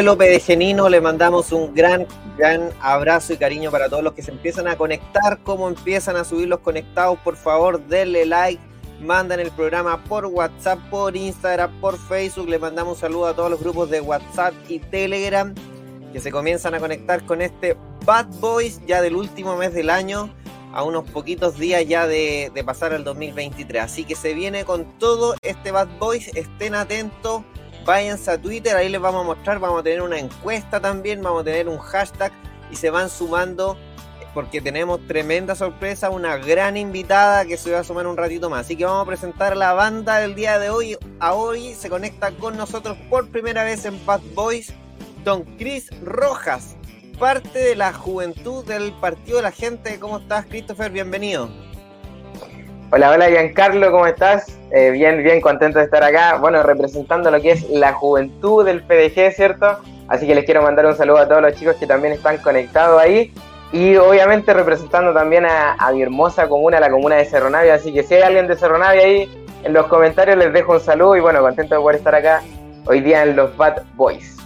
pueblo pedejenino le mandamos un gran, gran abrazo y cariño para todos los que se empiezan a conectar. Como empiezan a subir los conectados, por favor, denle like, mandan el programa por WhatsApp, por Instagram, por Facebook. Le mandamos un saludo a todos los grupos de WhatsApp y Telegram que se comienzan a conectar con este Bad Boys ya del último mes del año a unos poquitos días ya de, pasar al 2023. Así que se viene con todo este Bad Boys. Estén atentos váyanse a Twitter, ahí les vamos a mostrar, vamos a tener una encuesta también, vamos a tener un hashtag y se van sumando porque tenemos tremenda sorpresa, una gran invitada que se va a sumar un ratito más. Así que vamos a presentar la banda del día de hoy. A hoy se conecta con nosotros por primera vez en Bad Boys, Don Chris Rojas, parte de la juventud del Partido de la Gente. ¿Cómo estás, Christopher? Bienvenido. Hola, hola Giancarlo, ¿cómo estás? Eh, bien, bien contento de estar acá. Bueno, representando lo que es la juventud del PDG, ¿cierto? Así que les quiero mandar un saludo a todos los chicos que también están conectados ahí. Y obviamente representando también a, mi hermosa comuna, la comuna de Cerro Navia. Así que si hay alguien de Cerro Navia ahí, en los comentarios les dejo un saludo y bueno, contento de poder estar acá hoy día en los Bad Boys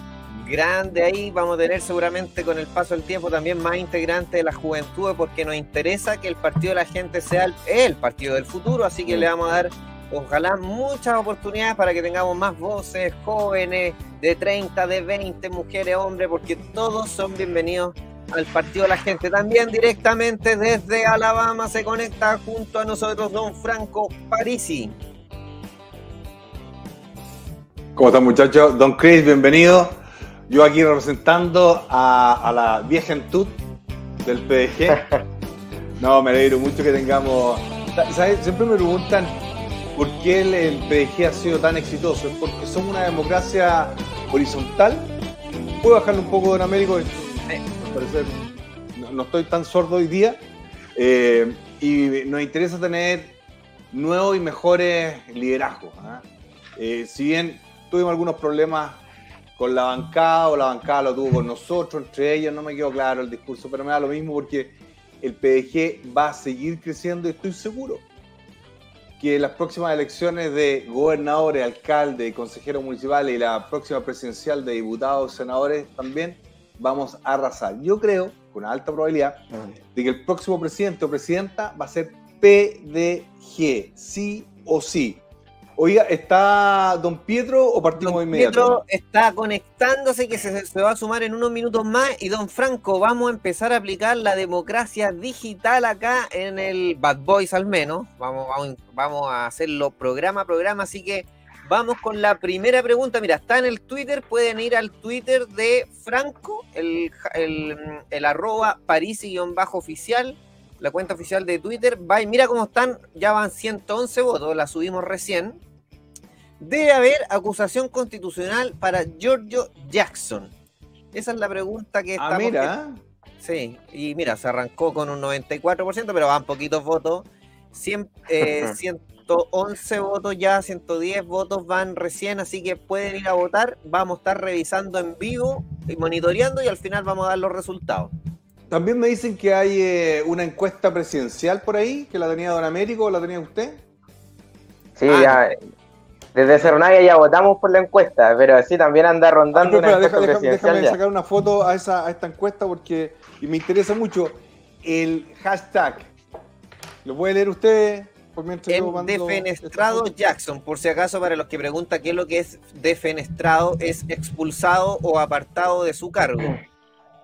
grande ahí. Vamos a tener seguramente con el paso del tiempo también más integrantes de la juventud porque nos interesa que el partido de la gente sea el, partido del futuro. Así que le vamos a dar, ojalá, muchas oportunidades para que tengamos más voces jóvenes de 30, de 20, mujeres, hombres, porque todos son bienvenidos al partido de la gente. También directamente desde Alabama se conecta junto a nosotros don Franco Parisi. ¿Cómo están muchachos? Don Chris, bienvenido. Yo aquí representando a, la vieja del PDG. No, me alegro mucho que tengamos. Siempre me preguntan por qué el, PDG ha sido tan exitoso. Es porque somos una democracia horizontal. Puedo bajarle un poco, don Américo. Parecer, no, estoy tan sordo hoy día. Eh, y nos interesa tener nuevos y mejores liderazgos. ¿ah? Eh, si bien tuvimos algunos problemas con la bancada o la bancada lo tuvo con nosotros, entre ellos, no me quedó claro el discurso, pero me da lo mismo porque el PDG va a seguir creciendo y estoy seguro que en las próximas elecciones de gobernadores, alcaldes, consejeros municipales y la próxima presidencial de diputados, senadores también, vamos a arrasar. Yo creo, con alta probabilidad, de que el próximo presidente o presidenta va a ser PDG, sí o sí. Oiga, ¿está don Pietro o partimos don inmediato? Pietro está conectándose que se, va a sumar en unos minutos más y don Franco, vamos a empezar a aplicar la democracia digital acá en el Bad Boys al menos. Vamos, vamos, a hacerlo programa a programa, así que vamos con la primera pregunta. Mira, está en el Twitter, pueden ir al Twitter de Franco, el, el, el arroba parisi-oficial la cuenta oficial de Twitter. Va mira cómo están, ya van 111 votos, la subimos recién. Debe haber acusación constitucional para Giorgio Jackson. Esa es la pregunta que está. Ah, mira. Sí, y mira, se arrancó con un 94%, pero van poquitos votos. 111 eh, votos ya, 110 votos van recién, así que pueden ir a votar. Vamos a estar revisando en vivo y monitoreando y al final vamos a dar los resultados. También me dicen que hay eh, una encuesta presidencial por ahí, que la tenía Don Américo o la tenía usted. Sí, ah, ya. Desde Cernaga ya votamos por la encuesta, pero sí también anda rondando. Ah, déjame sacar una foto a, esa, a esta encuesta porque me interesa mucho el hashtag. ¿Lo puede leer usted? En defenestrado Jackson, por si acaso para los que preguntan qué es lo que es defenestrado, es expulsado o apartado de su cargo.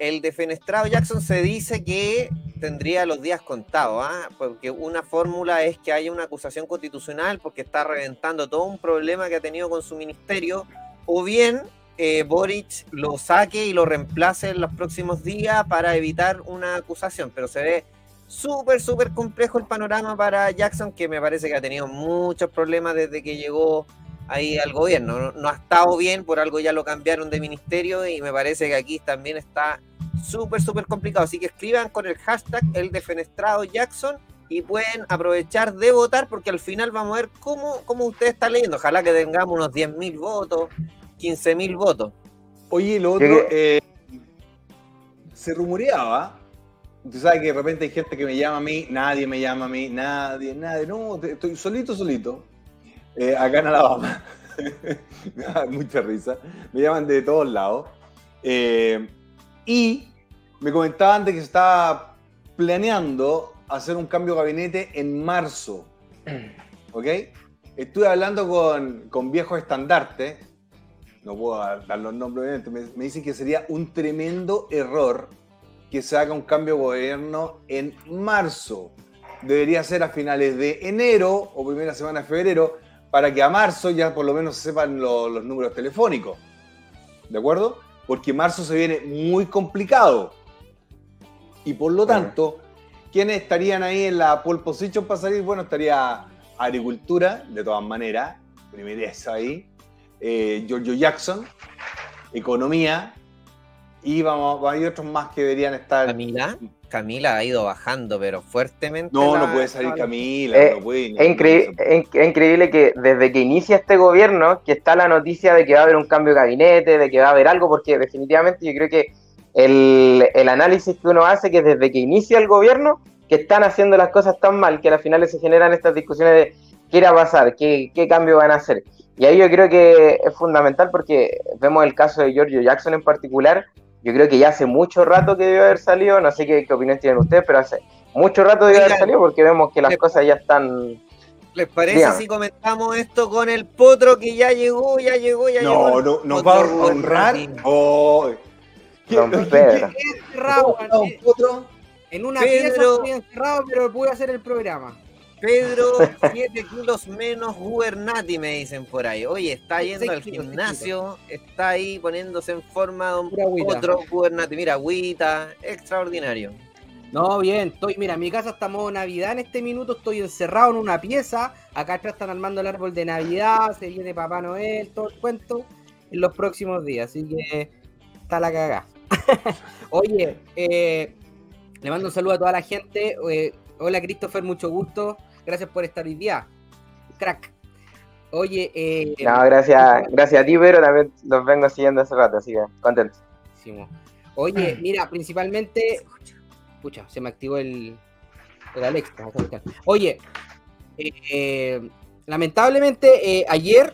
El defenestrado Jackson se dice que tendría los días contados, ¿ah? porque una fórmula es que haya una acusación constitucional porque está reventando todo un problema que ha tenido con su ministerio, o bien eh, Boric lo saque y lo reemplace en los próximos días para evitar una acusación, pero se ve súper, súper complejo el panorama para Jackson, que me parece que ha tenido muchos problemas desde que llegó ahí al gobierno. No, ha estado bien, por algo ya lo cambiaron de ministerio y me parece que aquí también está súper, súper complicado. Así que escriban con el hashtag el defenestrado Jackson y pueden aprovechar de votar porque al final vamos a ver cómo, cómo usted está leyendo. Ojalá que tengamos unos 10.000 votos, 15.000 votos. Oye, lo otro, eh, se rumoreaba Tú sabes que de repente hay gente que me llama a mí, nadie me llama a mí, nadie, nadie, no, estoy solito, solito, eh, acá en Alabama. me da mucha risa. Me llaman de todos lados. Eh, y me comentaban de que se estaba planeando hacer un cambio de gabinete en marzo. ¿Ok? Estuve hablando con, con viejos estandartes, no puedo dar los nombres, me, me dicen que sería un tremendo error que se haga un cambio de gobierno en marzo. Debería ser a finales de enero o primera semana de febrero para que a marzo ya por lo menos se sepan los números telefónicos. ¿De acuerdo? Porque marzo se viene muy complicado. Y por lo tanto, ¿quiénes estarían ahí en la pole position para salir? Bueno, estaría agricultura, de todas maneras, primera ahí, eh, Giorgio Jackson, economía, y vamos, hay otros más que deberían estar. Camila, Camila ha ido bajando, pero fuertemente. No, no puede salir Camila, eh, no puede. Es, increíble que desde que inicia este gobierno, que está la noticia de que va a haber un cambio de gabinete, de que va a haber algo, porque definitivamente yo creo que el, el análisis que uno hace, que desde que inicia el gobierno, que están haciendo las cosas tan mal, que al final se generan estas discusiones de qué irá a pasar, qué, qué cambio van a hacer. Y ahí yo creo que es fundamental porque vemos el caso de Giorgio Jackson en particular, yo creo que ya hace mucho rato que debe haber salido, no sé qué, opinión tienen ustedes, pero hace mucho rato debe haber salido porque vemos que las cosas ya están... ¿Les parece si comentamos esto con el potro que ya llegó, ya llegó, ya llegó? No, no, nos va a honrar. Oh, Don Pedro. En una Pedro, pieza estoy encerrado, pero pude hacer el programa. Pedro, 7 kilos menos Gubernati, me dicen por ahí. Oye, está yendo al gimnasio, está ahí poniéndose en forma de otro Gubernati. Mira, agüita, extraordinario. No, bien, estoy, mira, mi casa está modo Navidad en este minuto, estoy encerrado en una pieza, acá atrás están armando el árbol de Navidad, se viene Papá Noel, todo el cuento, en los próximos días, así que está la cagada. Oye, eh, le mando un saludo a toda la gente, eh, hola Christopher, mucho gusto, Gracias por estar hoy día. Crack. Oye, eh, no, gracias, gracias a ti, pero también los vengo siguiendo hace rato, así que contento. Oye, mira, principalmente, escucha, se me activó el, el Alexa. Oye, eh, lamentablemente eh, ayer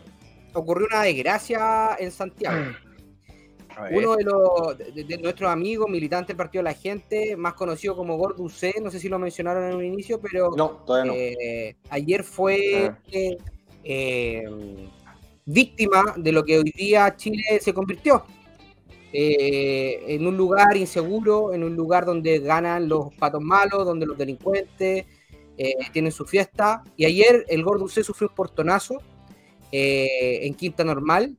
ocurrió una desgracia en Santiago. Uno de, los, de, nuestros amigos, militantes del Partido de la Gente, más conocido como Gordo C, no sé si lo mencionaron en un inicio, pero no, eh, ayer fue ah. eh, víctima de lo que hoy día Chile se convirtió. Eh, en un lugar inseguro, en un lugar donde ganan los patos malos, donde los delincuentes tienen su fiesta. Y ayer el Gordo C sufrió un portonazo en Quinta Normal,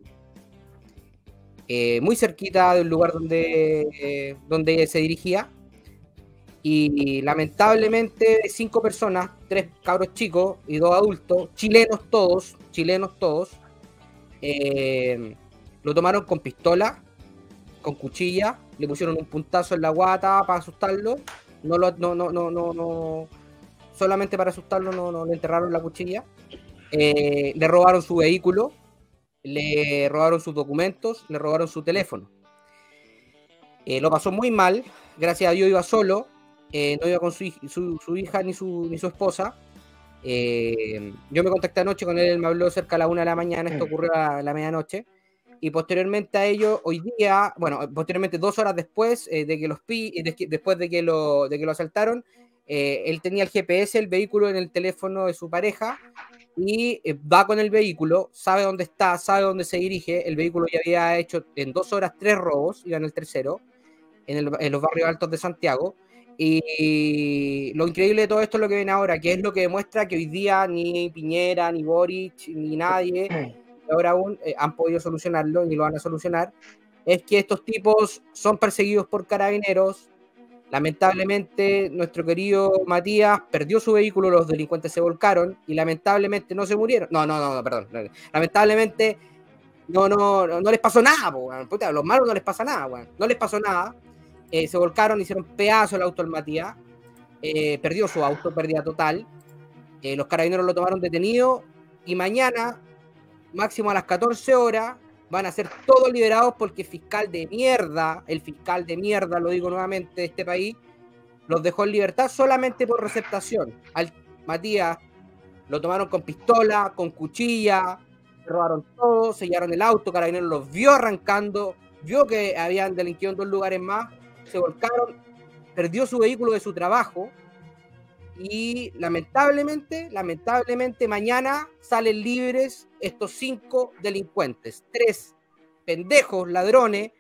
eh, muy cerquita del lugar donde, donde se dirigía. Y lamentablemente cinco personas, tres cabros chicos y dos adultos, chilenos todos, chilenos todos, eh, lo tomaron con pistola, con cuchilla, le pusieron un puntazo en la guata para asustarlo, no lo, no, no, no, no, solamente para asustarlo no, no le enterraron la cuchilla, eh, le robaron su vehículo, le robaron sus documentos, le robaron su teléfono. Eh, lo pasó muy mal, gracias a Dios iba solo, eh, no iba con su, hija ni su, ni su esposa. Eh, yo me contacté anoche con él, él me habló cerca a la una de la mañana, esto ocurrió a la medianoche y posteriormente a ello, hoy día, bueno, posteriormente dos horas después eh, de que los pi, después de que lo, de que lo asaltaron, él tenía el GPS, el vehículo en el teléfono de su pareja y eh, va con el vehículo, sabe dónde está, sabe dónde se dirige. El vehículo ya había hecho en dos horas tres robos, iba en el tercero, en, los barrios altos de Santiago. Y lo increíble de todo esto es lo que ven ahora, que es lo que demuestra que hoy día ni Piñera, ni Boric, ni nadie ahora aún eh, han podido solucionarlo y lo van a solucionar, es que estos tipos son perseguidos por carabineros. Lamentablemente, nuestro querido Matías perdió su vehículo, los delincuentes se volcaron y lamentablemente no se murieron. No, no, no, perdón. Lamentablemente no, no, no les pasó nada, a los malos no les pasa nada, no les pasó nada. Eh, se volcaron, hicieron pedazo el auto al Matías, eh, perdió su auto, pérdida total. los carabineros lo tomaron detenido y mañana máximo a las 14 horas, van a ser todos liberados porque fiscal de mierda, el fiscal de mierda, lo digo nuevamente, de este país, los dejó en libertad solamente por receptación. Al Matías lo tomaron con pistola, con cuchilla, robaron todo, sellaron el auto, Carabineros los vio arrancando, vio que habían delinquido en dos lugares más, se volcaron, perdió su vehículo de su trabajo, y lamentablemente, lamentablemente mañana salen libres estos cinco delincuentes, tres pendejos ladrones,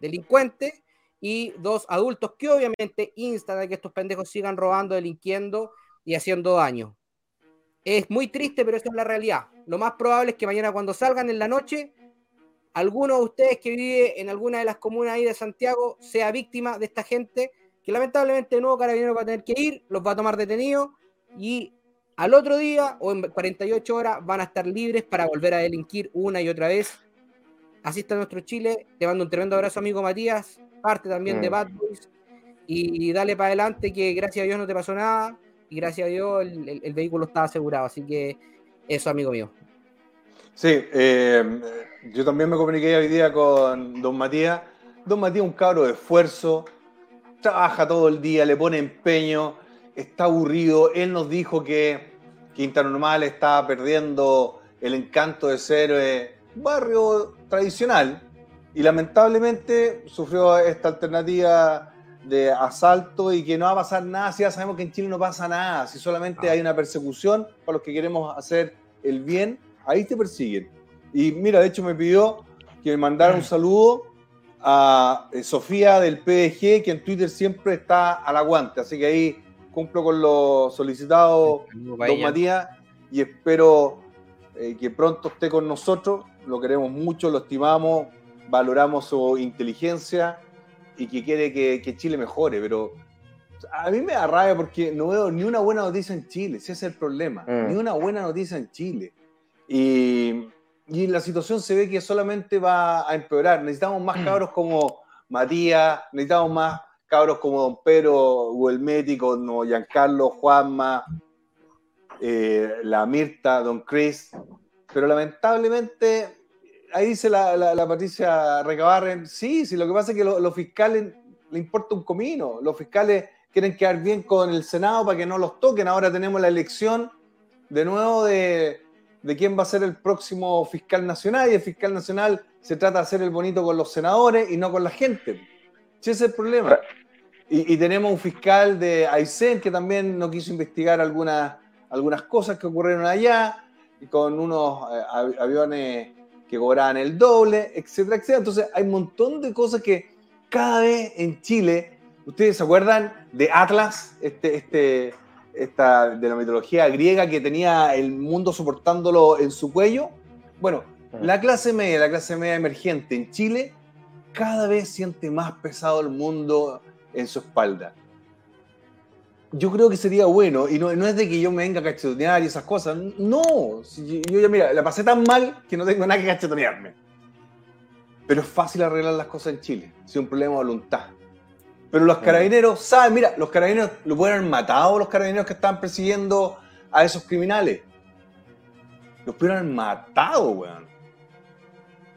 delincuentes y dos adultos que obviamente instan a que estos pendejos sigan robando, delinquiendo y haciendo daño. Es muy triste, pero esa es la realidad. Lo más probable es que mañana cuando salgan en la noche, alguno de ustedes que vive en alguna de las comunas ahí de Santiago sea víctima de esta gente que lamentablemente nuevo carabinero va a tener que ir, los va a tomar detenidos y al otro día o en 48 horas van a estar libres para volver a delinquir una y otra vez. Así está nuestro Chile. Te mando un tremendo abrazo, amigo Matías, parte también de. Bad Boys. Y dale para adelante, que gracias a Dios no te pasó nada. Y gracias a Dios el, vehículo está asegurado. Así que eso, amigo mío. Sí, eh, yo también me comuniqué hoy día con don Matías. Don Matías, un cabro de esfuerzo, trabaja todo el día, le pone empeño, está aburrido. Él nos dijo que Quinta Normal está perdiendo el encanto de ser eh, un barrio tradicional y lamentablemente sufrió esta alternativa de asalto y que no va a pasar nada, si ya sabemos que en Chile no pasa nada, si solamente hay una persecución para los que queremos hacer el bien, ahí te persiguen. Y mira, de hecho me pidió que me mandara un saludo a eh, Sofía del PDG, que en Twitter siempre está al aguante. Así que ahí cumplo con lo solicitado, don Matías, y espero eh, que pronto esté con nosotros. Lo queremos mucho, lo estimamos, valoramos su inteligencia y que quiere que, Chile mejore. Pero a mí me da rabia porque no veo ni una buena noticia en Chile, ese es el problema. Mm. Ni una buena noticia en Chile. Y y la situación se ve que solamente va a empeorar. Necesitamos más mm. cabros como Matías, necesitamos más cabros como Don Pedro Guelmetti, como Giancarlo, Juanma, eh, la Mirta, Don Chris. Pero lamentablemente, ahí dice la, la, Patricia Recabarren, sí, sí, lo que pasa es que los fiscales le importa un comino. Los fiscales quieren quedar bien con el Senado para que no los toquen. Ahora tenemos la elección de nuevo de, de quién va a ser el próximo fiscal nacional y el fiscal nacional se trata de hacer el bonito con los senadores y no con la gente. Ese es el problema. Y, tenemos un fiscal de Aysén que también no quiso investigar algunas, algunas cosas que ocurrieron allá, con unos eh, aviones que cobraban el doble, etcétera, etcétera. Entonces hay un montón de cosas que cada vez en Chile, ustedes se acuerdan de Atlas, este, este esta, de la mitología griega que tenía el mundo soportándolo en su cuello. Bueno, mm. la clase media, la clase media emergente en Chile, cada vez siente más pesado el mundo en su espalda. Yo creo que sería bueno, y no, es de que yo me venga a cachetonear y esas cosas, no, yo ya mira, la pasé tan mal que no tengo nada que cachetonearme. Pero es fácil arreglar las cosas en Chile, si es un problema de voluntad. Pero los carabineros saben, mira, los carabineros lo pueden haber matado los carabineros que estaban persiguiendo a esos criminales. Los pudieron haber matado, weón.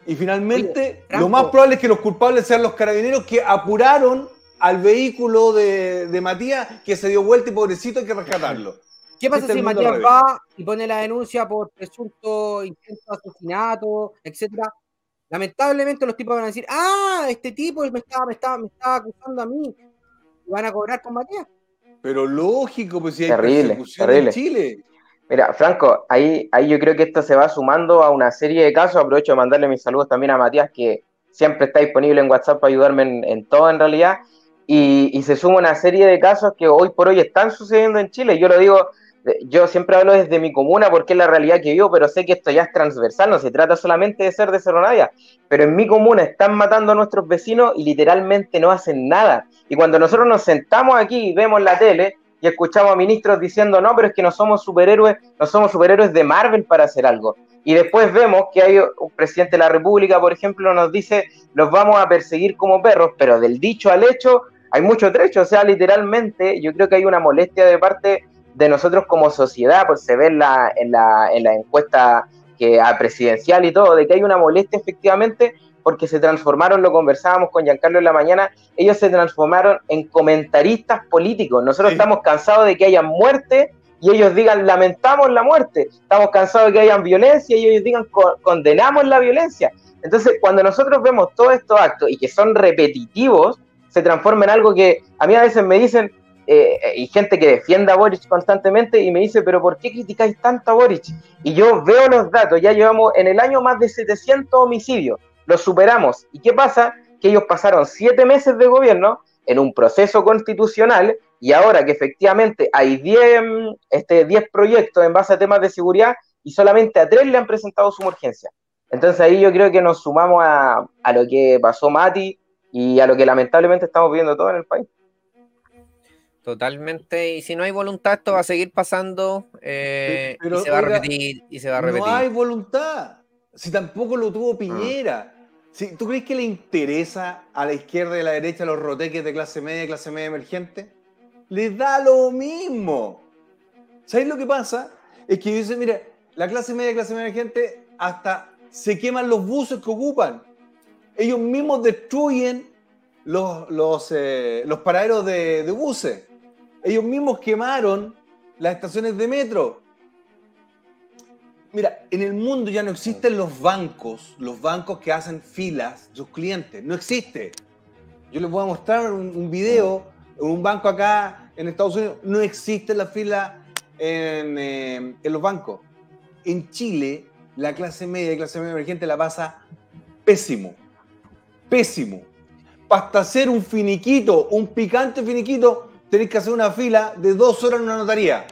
Y finalmente, lo más probable es que los culpables sean los carabineros que apuraron al vehículo de, de Matías que se dio vuelta y pobrecito hay que rescatarlo. ¿Qué pasa si Matías va y pone la denuncia por presunto intento de asesinato, etcétera? Lamentablemente los tipos van a decir, ah, este tipo me estaba, me estaba, me estaba acusando a mí. Y van a cobrar con Matías. Pero lógico, pues si hay terrible, terrible. en Chile. Mira, Franco, ahí, ahí yo creo que esto se va sumando a una serie de casos. Aprovecho de mandarle mis saludos también a Matías, que siempre está disponible en WhatsApp para ayudarme en, todo en realidad. Y, y, se suma una serie de casos que hoy por hoy están sucediendo en Chile. Yo lo digo yo siempre hablo desde mi comuna porque es la realidad que vivo, pero sé que esto ya es transversal, no se trata solamente de ser de Cerro Navia, pero en mi comuna están matando a nuestros vecinos y literalmente no hacen nada. Y cuando nosotros nos sentamos aquí y vemos la tele y escuchamos a ministros diciendo, no, pero es que no somos superhéroes, no somos superhéroes de Marvel para hacer algo. Y después vemos que hay un presidente de la República, por ejemplo, nos dice, los vamos a perseguir como perros, pero del dicho al hecho hay mucho trecho, o sea, literalmente yo creo que hay una molestia de parte de nosotros como sociedad, pues se ve en la, en la, en la encuesta que, a presidencial y todo, de que hay una molestia efectivamente porque se transformaron, lo conversábamos con Giancarlo en la mañana, ellos se transformaron en comentaristas políticos. Nosotros estamos cansados de que haya muerte y ellos digan lamentamos la muerte. Estamos cansados de que haya violencia y ellos digan condenamos la violencia. Entonces, cuando nosotros vemos todos estos actos y que son repetitivos, se transforma en algo que a mí a veces me dicen, eh, y gente que defienda a Boric constantemente y me dice, pero ¿por qué criticáis tanto a Boric? Y yo veo los datos, ya llevamos en el año más de 700 homicidios, los superamos. ¿Y qué pasa? Que ellos pasaron siete meses de gobierno en un proceso constitucional y ahora que efectivamente hay 10 este, proyectos en base a temas de seguridad y solamente a tres le han presentado su urgencia. Entonces ahí yo creo que nos sumamos a, a lo que pasó Mati y a lo que lamentablemente estamos viendo todo en el país. Totalmente, y si no hay voluntad, esto va a seguir pasando eh, y se va a repetir y se va a repetir. No hay voluntad, si tampoco lo tuvo Piñera. Si, ¿Tú crees que le interesa a la izquierda y a la derecha los roteques de clase media y clase media emergente? Les da lo mismo. ¿Sabéis lo que pasa? Es que dicen, mira, la clase media y clase media emergente hasta se queman los buses que ocupan. Ellos mismos destruyen los, los, eh, los paraderos de, de buses. Ellos mismos quemaron las estaciones de metro. Mira, en el mundo ya no existen los bancos, los bancos que hacen filas sus clientes. No existe. Yo les voy a mostrar un, video en un banco acá en Estados Unidos. No existe la fila en, eh, en los bancos. En Chile, la clase media y clase media emergente la pasa pésimo. Pésimo. Hasta hacer un finiquito, un picante finiquito, tenéis que hacer una fila de dos horas en una notaría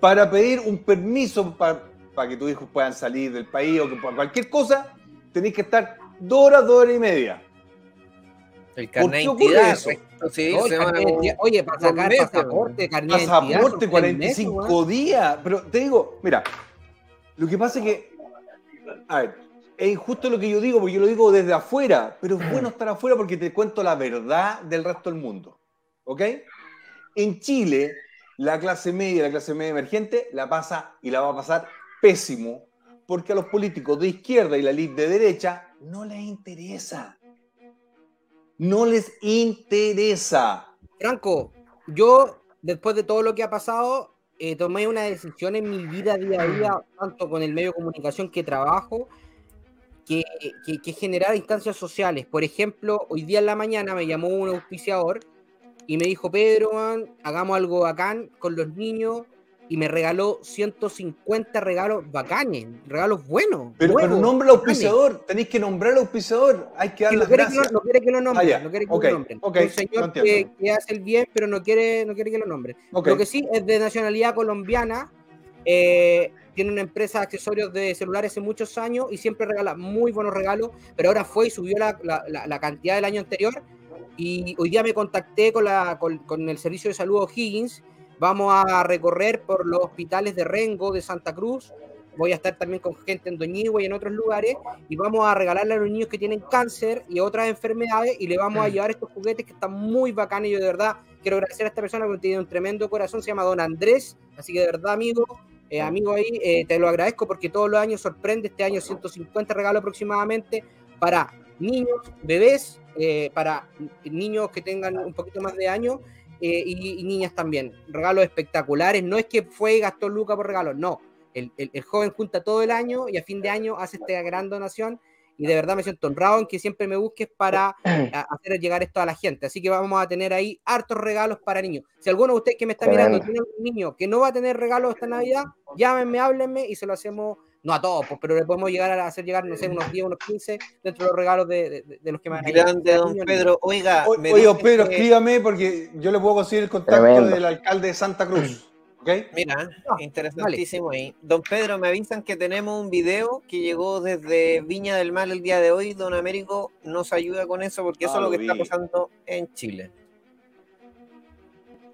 para pedir un permiso para, que tus hijos puedan salir del país o que por cualquier cosa, tenéis que estar dos horas, dos horas y media. El carnet ¿Por qué ocurre eso? Sí, oye, para sacar pasaporte, carnet Pasaporte, 45 días. Pero te digo, mira, lo que pasa es que, a ver, es injusto lo que yo digo, porque yo lo digo desde afuera, pero es bueno estar afuera porque te cuento la verdad del resto del mundo. ¿Ok? En Chile, la clase media, la clase media emergente, la pasa y la va a pasar pésimo, porque a los políticos de izquierda y la elite de derecha no les interesa. No les interesa. Franco, yo, después de todo lo que ha pasado, eh, tomé una decisión en mi vida día a día, tanto con el medio de comunicación que trabajo, que, que, que generar instancias sociales. Por ejemplo, hoy día en la mañana me llamó un auspiciador y me dijo, Pedro, hagamos algo bacán con los niños. Y me regaló 150 regalos bacanes, regalos buenos. Pero, pero nombra al auspiciador, tenéis que nombrar al auspiciador, hay que dar las gracias. no quiere que lo nombre, no quiere que lo nombren. un señor que, hace el bien, pero no quiere, no quiere que lo nombre. Lo que sí es de nacionalidad colombiana, eh, tiene una empresa de accesorios de celulares hace muchos años y siempre regala muy buenos regalos, pero ahora fue y subió la, la, la cantidad del año anterior y hoy día me contacté con, la, con, el servicio de salud O'Higgins. Vamos a recorrer por los hospitales de Rengo, de Santa Cruz. Voy a estar también con gente en Doñigua y en otros lugares. Y vamos a regalarle a los niños que tienen cáncer y otras enfermedades. Y le vamos a mm. llevar estos juguetes que están muy bacanes. Yo de verdad quiero agradecer a esta persona que tiene un tremendo corazón. Se llama Don Andrés. Así que de verdad, amigo, eh, amigo ahí, eh, te lo agradezco porque todos los años sorprende. Este año 150 regalos aproximadamente para niños, bebés eh, para niños que tengan un poquito más de años eh, y, niñas también. Regalos espectaculares. No es que fue y gastó Luca por regalos, no. El, el, joven junta todo el año y a fin de año hace esta gran donación y de verdad me siento honrado en que siempre me busques para hacer llegar esto a la gente. Así que vamos a tener ahí hartos regalos para niños. Si alguno de ustedes que me está mirando tiene un niño que no va a tener regalos esta Navidad, llámenme, háblenme y se lo hacemos no a todos, pues, pero le podemos llegar a hacer llegar, no sé, unos 10, unos 15 dentro de los regalos de, de, los que me Grande, don Pedro. Oiga, oye, Pedro, escríbame porque yo le puedo conseguir el contacto del alcalde de Santa Cruz. ¿Okay? Mira, ah, interesantísimo ahí. Don Pedro, me avisan que tenemos un video que llegó desde Viña del Mar el día de hoy. Don Américo nos ayuda con eso porque eso es lo que está pasando en Chile.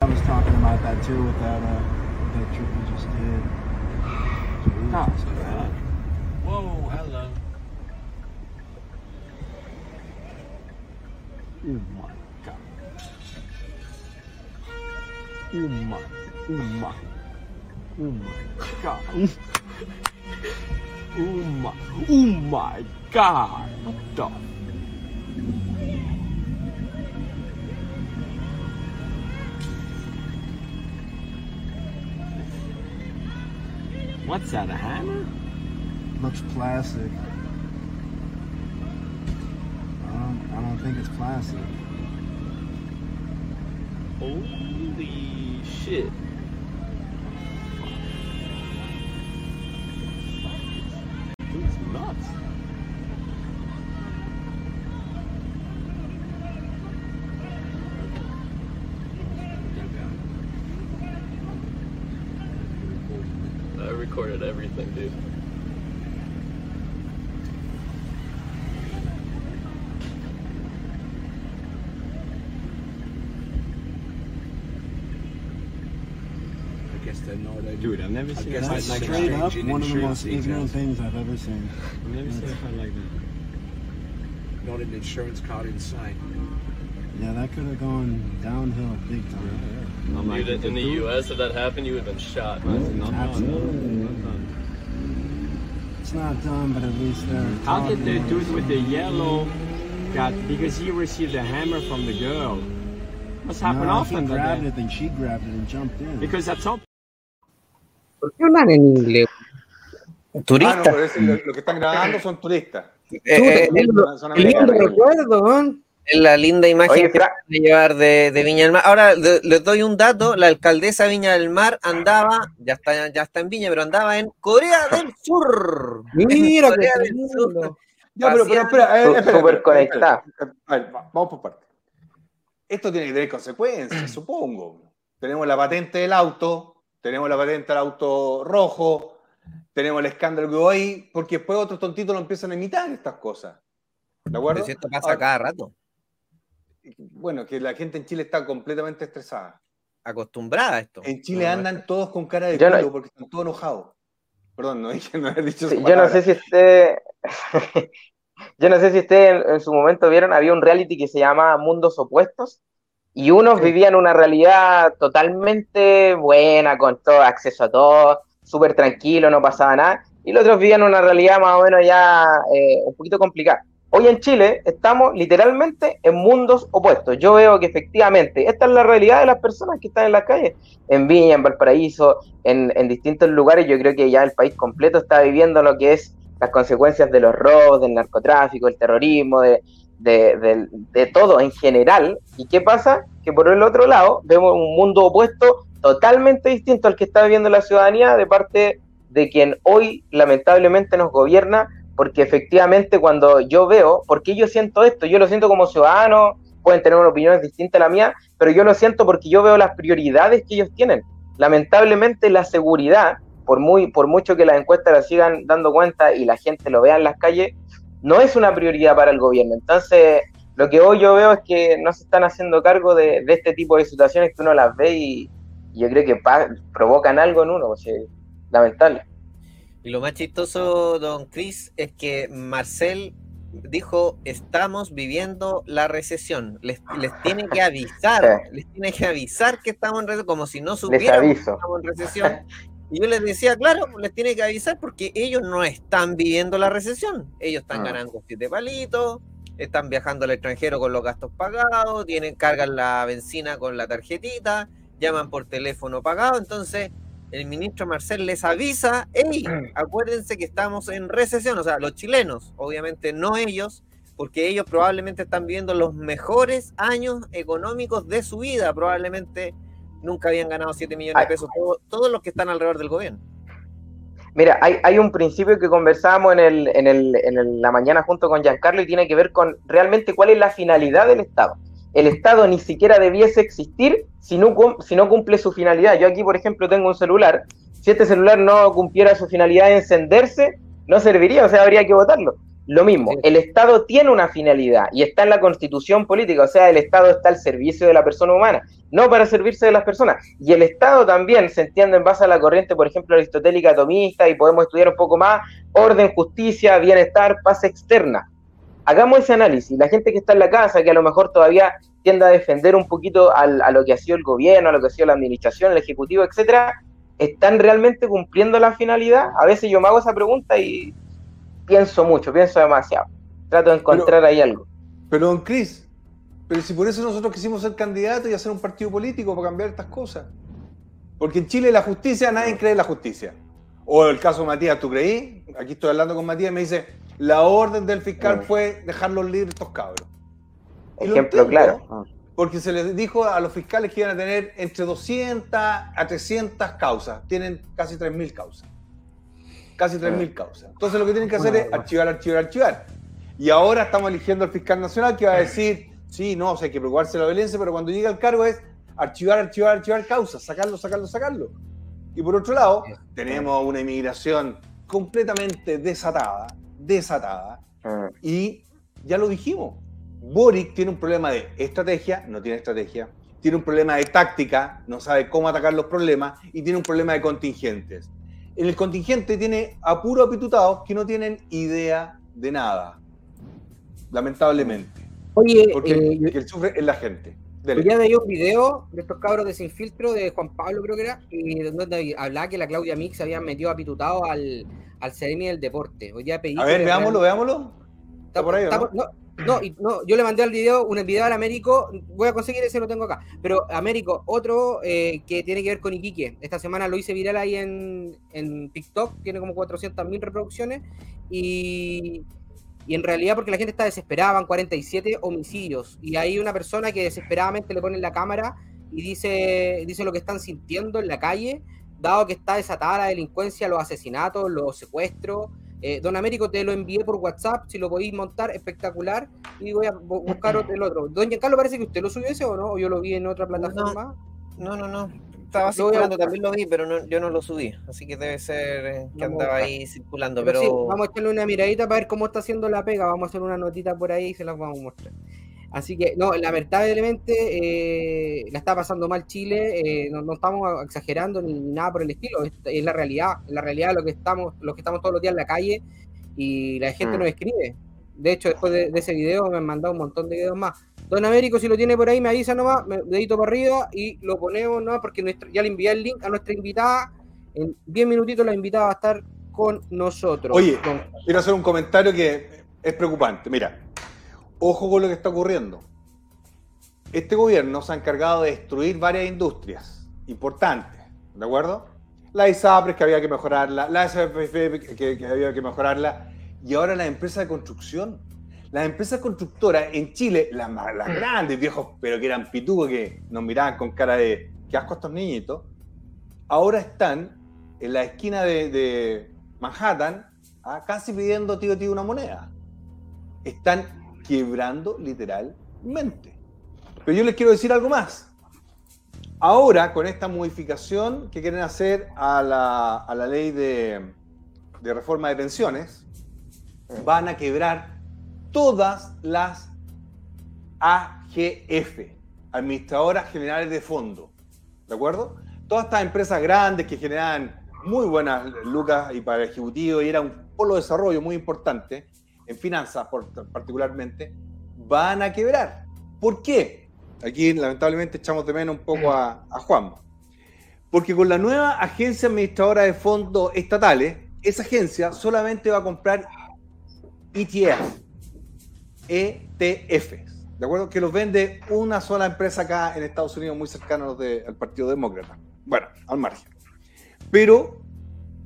I was talking about that too with that, uh, that Oh, Whoa, hello. Oh my god. Oh my, oh my, oh my god. oh my, oh my god. What the What's that, a hammer? looks plastic. I don't, I don't think it's plastic. Holy shit. I recorded everything, dude. Dude, I've never seen a fight like straight up one of the most ignorant things I've ever seen. I've never seen a like that. Not an insurance card inside. Yeah, that could have gone downhill big time. Yeah, yeah. Dude, in the U.S., if that happened, you would have been shot. Not Absolutely. Not done. It's not done, but at least they're. How did the dude with the yellow got? Because he received a hammer from the girl. What's happened no, often? He grabbed it, then she grabbed it and jumped in. Because at some ¿Por qué hablan en inglés? Turistas. Ah, no, lo, que están grabando son turistas. Eh, eh, el, recuerdo, es la linda imagen que van a llevar de, de, Viña del Mar. Ahora les doy un dato: la alcaldesa de Viña del Mar andaba, ya está, ya está en Viña, pero andaba en Corea del Sur. Mira, Corea del Sur. Ya, pero, pero espera, eh, espera, Super conectada. A ver, vamos por partes. Esto tiene que tener consecuencias, supongo. Tenemos la patente del auto, tenemos la patente del auto rojo, tenemos el escándalo que hubo ahí, porque después otros tontitos lo empiezan a imitar estas cosas. ¿De acuerdo? Pero esto pasa cada rato. Bueno, que la gente en Chile está completamente estresada. Acostumbrada a esto. En Chile andan todos con cara de culo porque están todos enojados. Perdón, no dije, no he dicho Yo no sé si usted. yo no sé si usted en, su momento vieron, había un reality que se llama Mundos Opuestos, y unos vivían una realidad totalmente buena, con todo acceso a todo, súper tranquilo, no pasaba nada, y los otros vivían una realidad más o menos ya eh, un poquito complicada. Hoy en Chile estamos literalmente en mundos opuestos. Yo veo que efectivamente esta es la realidad de las personas que están en las calles, en Viña, en Valparaíso, en, distintos lugares. Yo creo que ya el país completo está viviendo lo que es las consecuencias de los robos, del narcotráfico, el terrorismo, de, de, todo en general. ¿Y qué pasa? Que por el otro lado vemos un mundo opuesto totalmente distinto al que está viviendo la ciudadanía de parte de quien hoy lamentablemente nos gobierna, porque efectivamente cuando yo veo, porque yo siento esto, yo lo siento como ciudadano, pueden tener una opinión distinta a la mía, pero yo lo siento porque yo veo las prioridades que ellos tienen. Lamentablemente la seguridad, por, muy, por mucho que las encuestas la sigan dando cuenta y la gente lo vea en las calles, no es una prioridad para el gobierno. Entonces, lo que hoy yo veo es que no se están haciendo cargo de, este tipo de situaciones que uno las ve y, yo creo que provocan algo en uno, lamentable. Y lo más chistoso, don Chris, es que Marcel dijo, estamos viviendo la recesión. Les, tiene que avisar, les tiene que avisar que estamos en recesión, como si no supieran que estamos en recesión. Y yo les decía, claro, les tiene que avisar porque ellos no están viviendo la recesión. Ellos están ah. ganando siete palitos, están viajando al extranjero con los gastos pagados, tienen, cargan la benzina con la tarjetita, llaman por teléfono pagado, entonces el ministro Marcel les avisa, hey, acuérdense que estamos en recesión, o sea, los chilenos, obviamente no ellos, porque ellos probablemente están viviendo los mejores años económicos de su vida, probablemente nunca habían ganado 7 millones de pesos, todo- todos los que están alrededor del gobierno. Mira, hay, hay un principio que conversábamos en, el, en, el, en el- la mañana junto con Giancarlo y tiene que ver con realmente cuál es la finalidad del Estado. El Estado ni siquiera debiese existir si no, si no cumple su finalidad. Yo aquí, por ejemplo, tengo un celular. Si este celular no cumpliera su finalidad de encenderse, no serviría, o sea, habría que votarlo. Lo mismo, el Estado tiene una finalidad y está en la constitución política, o sea, el Estado está al servicio de la persona humana, no para servirse de las personas. Y el Estado también se entiende en base a la corriente, por ejemplo, aristotélica atomista, y podemos estudiar un poco más, orden, justicia, bienestar, paz externa. Hagamos ese análisis. La gente que está en la casa, que a lo mejor todavía tiende a defender un poquito al- a lo que ha sido el gobierno, a lo que ha sido la administración, el ejecutivo, etcétera, ¿están realmente cumpliendo la finalidad? A veces yo me hago esa pregunta y pienso mucho, pienso demasiado. Trato de encontrar ahí algo. Pero, don Cris, pero si por eso nosotros quisimos ser candidatos y hacer un partido político para cambiar estas cosas. Porque en Chile la justicia, nadie cree en la justicia. O el caso de Matías, ¿tú creí? Aquí estoy hablando con Matías y me dice, la orden del fiscal fue dejarlos libres estos cabros. Y Ejemplo entiendo, claro. Porque se les dijo a los fiscales que iban a tener entre 200 a 300 causas. Tienen casi 3.000 causas. Casi 3.000 causas. Entonces lo que tienen que hacer es archivar, archivar, archivar. Y ahora estamos eligiendo al fiscal nacional que va a decir, sí, no, o sea, hay que preocuparse de la violencia, pero cuando llega al cargo es archivar, archivar, archivar causas, sacarlo, sacarlo, sacarlo. Y por otro lado, tenemos una inmigración completamente desatada, desatada, Mm. y ya lo dijimos, Boric tiene un problema de estrategia, no tiene estrategia, tiene un problema de táctica, no sabe cómo atacar los problemas, y tiene un problema de contingentes. En el contingente tiene a puro apitutados que no tienen idea de nada, lamentablemente. Oye, Porque eh, el que sufre es la gente. Dele. Hoy día veía un video de estos cabros de Sin Filtro de Juan Pablo, creo que era, y donde hablaba que la Claudia Mix había metido apitutado al, al Ceremi del Deporte. Hoy día pedí A ver, veámoslo, veámoslo. Está por ahí, ¿o está no? por- no, no, y- no, yo le mandé al video, un video al Américo, voy a conseguir ese, lo tengo acá. Pero Américo, otro eh, que tiene que ver con Iquique. Esta semana lo hice viral ahí en, en TikTok, tiene como 400.000 reproducciones. Y, y en realidad porque la gente está desesperada, van 47 homicidios. Y hay una persona que desesperadamente le pone la cámara y dice, dice lo que están sintiendo en la calle, dado que está desatada la delincuencia, los asesinatos, los secuestros. Eh, don Américo, te lo envié por WhatsApp, si lo podéis montar, espectacular. Y voy a bu- buscar otro- el otro. Don Giancarlo, parece que usted lo subió ese o no, o yo lo vi en otra plataforma. No, no, no. Estaba circulando, también lo vi, pero no- yo no lo subí. Así que debe ser eh, que andaba buscar. ahí circulando. Pero, Pero, sí, vamos a echarle una miradita para ver cómo está haciendo la pega. Vamos a hacer una notita por ahí y se las vamos a mostrar. Así que, no, lamentablemente eh, la está pasando mal Chile. eh, no, no estamos exagerando ni, ni nada por el estilo. Es, es la realidad. La realidad de lo que estamos, los que estamos todos los días en la calle y la gente Mm. nos escribe. De hecho, después de, de ese video me han mandado un montón de videos más. Don Américo, si lo tiene por ahí, me avisa nomás, me, dedito para arriba y lo ponemos nomás porque ya le envié el link a nuestra invitada. En 10 minutitos la invitada va a estar con nosotros. Oye, Con- quiero hacer un comentario que es preocupante. Mira, ojo con lo que está ocurriendo. Este gobierno se ha encargado de destruir varias industrias importantes, ¿de acuerdo? La ISAPRES, que había que mejorarla, la SFF, que, que había que mejorarla, y ahora las empresas de construcción. Las empresas constructoras en Chile, las, las grandes, viejos, pero que eran pitugos, que nos miraban con cara de qué asco estos niñitos, ahora están en la esquina de, de Manhattan, ah, casi pidiendo tío tío una moneda. Están quebrando literalmente. Pero yo les quiero decir algo más. Ahora, con esta modificación que quieren hacer a la, a la ley de, de reforma de pensiones, van a quebrar todas las AGF, Administradoras Generales de Fondo. ¿De acuerdo? Todas estas empresas grandes que generaban muy buenas lucas y para el ejecutivo y era un polo de desarrollo muy importante, en finanzas particularmente, van a quebrar. ¿Por qué? Aquí lamentablemente echamos de menos un poco a, a Juan. Porque con la nueva agencia administradora de fondos estatales, esa agencia solamente va a comprar ETF, ¿de acuerdo? Que los vende una sola empresa acá en Estados Unidos, muy cercana al Partido Demócrata. Bueno, al margen. Pero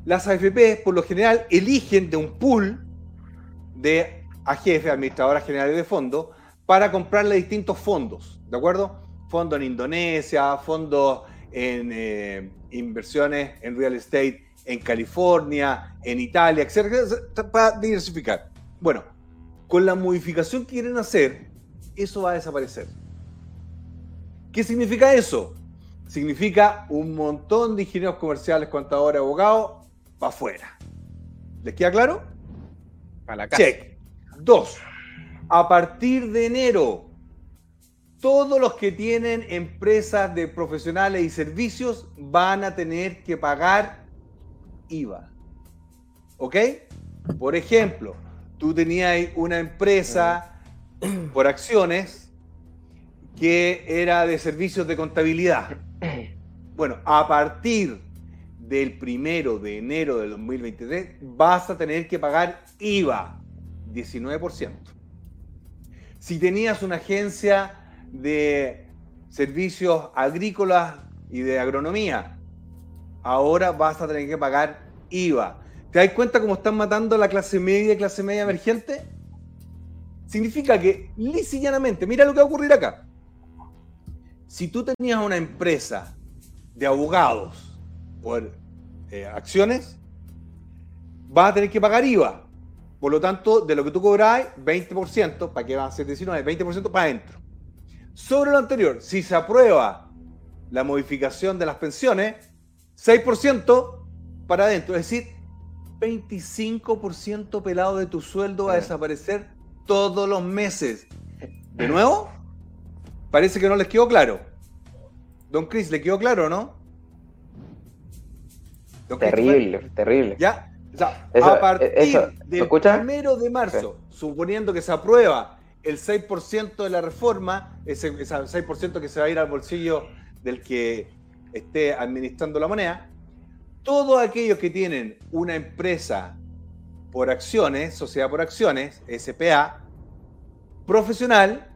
las AFP, por lo general, eligen de un pool de AGF, Administradoras Generales de Fondos, para comprarle distintos fondos, ¿de acuerdo? Fondos en Indonesia, fondos en eh, inversiones en real estate en California, en Italia, etcétera, para diversificar. Bueno, con la modificación que quieren hacer, eso va a desaparecer. ¿Qué significa eso? Significa un montón de ingenieros comerciales, contadores, abogados, para afuera. ¿Les queda claro? Para la casa. Check. Dos. A partir de enero, todos los que tienen empresas de profesionales y servicios van a tener que pagar IVA. ¿Ok? Por ejemplo, tú tenías una empresa por acciones que era de servicios de contabilidad. Bueno, a partir del primero de enero del 2023 vas a tener que pagar IVA, 19%. Si tenías una agencia de servicios agrícolas y de agronomía, ahora vas a tener que pagar IVA. ¿Te das cuenta cómo están matando a la clase media y clase media emergente? Significa que, lisa y llanamente, mira lo que va a ocurrir acá. Si tú tenías una empresa de abogados por eh, acciones, vas a tener que pagar IVA. Por lo tanto, de lo que tú cobras, 20%, ¿para qué va a ser 19? 20% para adentro. Sobre lo anterior, si se aprueba la modificación de las pensiones, 6% para adentro. Es decir, 25% pelado de tu sueldo va a desaparecer todos los meses. De nuevo, parece que no les quedó claro. Don Chris, ¿le quedó claro o no? Terrible, terrible. ¿Ya? O sea, Eso- a partir eso, ¿me del primero de marzo, suponiendo que se aprueba el 6% de la reforma, ese, ese 6% que se va a ir al bolsillo del que esté administrando la moneda, todos aquellos que tienen una empresa por acciones, sociedad por acciones, SPA, profesional,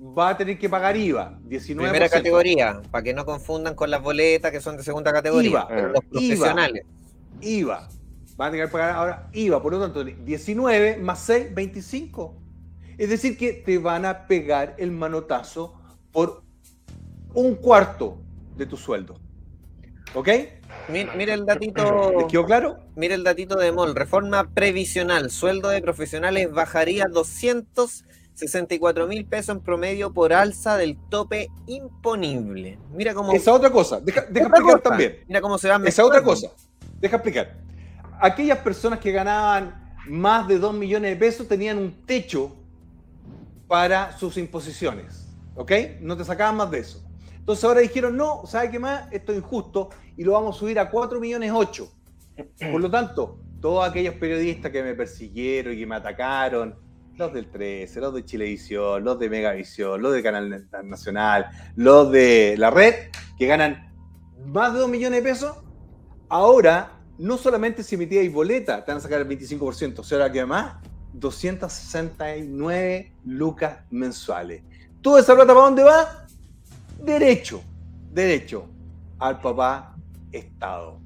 va a tener que pagar IVA, 19%. Primera categoría, para que no confundan con las boletas que son de segunda categoría. IVA, pero los IVA. profesionales. IVA. Van a tener que pagar ahora IVA, por lo tanto, 19 más 6, 25. Es decir, que te van a pegar el manotazo por un cuarto de tu sueldo. ¿Ok? Mira, mira el datito. ¿Les quedó claro? Mira el datito de MOL, reforma previsional, sueldo de profesionales bajaría 264 mil pesos en promedio por alza del tope imponible. Mira cómo... Esa otra cosa. Deja, deja Otra explicar cosa, también. Mira cómo se van Esa otra cosa. Deja explicar. Aquellas personas que ganaban más de 2 millones de pesos tenían un techo para sus imposiciones. ¿Ok? No te sacaban más de eso. Entonces ahora dijeron, no, ¿sabe qué más? Esto es injusto y lo vamos a subir a 4 millones 8. Por lo tanto, todos aquellos periodistas que me persiguieron y que me atacaron, los del 13, los de Chilevisión, los de Megavisión, los de Canal Nacional, los de la red, que ganan más de 2 millones de pesos, ahora no solamente si emitíais boleta, te van a sacar el 25%, o sea, que además 269 lucas mensuales. ¿Toda esa plata para dónde va? Derecho, derecho al papá Estado.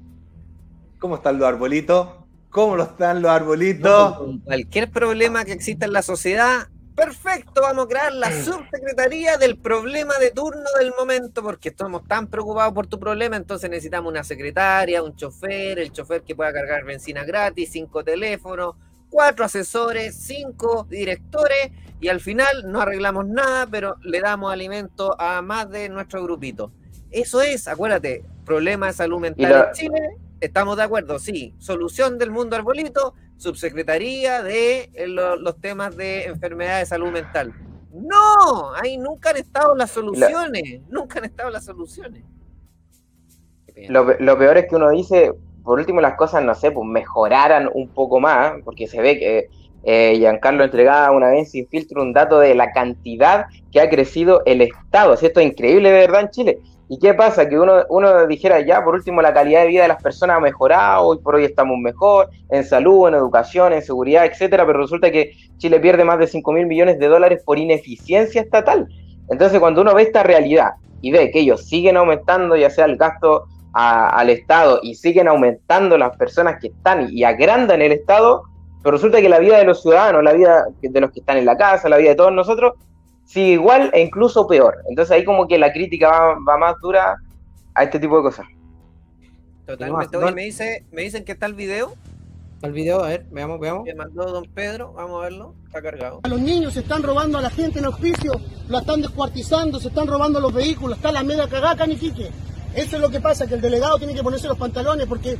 ¿Cómo están los arbolitos? ¿Cómo lo están los arbolitos? Cualquier problema que exista en la sociedad, perfecto, vamos a crear la subsecretaría del problema de turno del momento, porque estamos tan preocupados por tu problema, entonces necesitamos una secretaria, un chofer, el chofer que pueda cargar benzina gratis, cinco teléfonos, cuatro asesores, cinco directores, y al final no arreglamos nada, pero le damos alimento a más de nuestro grupito. Eso es, acuérdate, problema de salud mental la- en Chile, estamos de acuerdo, sí, solución del mundo arbolito, subsecretaría de eh, lo- los temas de enfermedad de salud mental. No, ahí nunca han estado las soluciones, nunca han estado las soluciones. Lo peor es que uno dice, por último, las cosas, no sé, pues mejoraran un poco más, porque se ve que eh, Giancarlo entregaba una vez sin filtro un dato de la cantidad que ha crecido el Estado. ¿sí? Esto es increíble de verdad en Chile. ¿Y qué pasa? Que uno, uno dijera, ya, por último, la calidad de vida de las personas ha mejorado, hoy por hoy estamos mejor, en salud, en educación, en seguridad, etcétera, pero resulta que Chile pierde más de 5 mil millones de dólares por ineficiencia estatal. Entonces, cuando uno ve esta realidad y ve que ellos siguen aumentando, ya sea el gasto al Estado, y siguen aumentando las personas que están y agrandan el Estado, pero resulta que la vida de los ciudadanos, la vida de los que están en la casa, la vida de todos nosotros, sigue igual e incluso peor. Entonces ahí como que la crítica va, más dura a este tipo de cosas. Totalmente. Oye, me, dice, me dicen que está el video. El video, a ver, veamos, veamos. Que mandó don Pedro, vamos a verlo, está cargado. A los niños se están robando a la gente en auspicio, la están descuartizando, se están robando los vehículos, está la media cagada canifique. Eso es lo que pasa, que el delegado tiene que ponerse los pantalones porque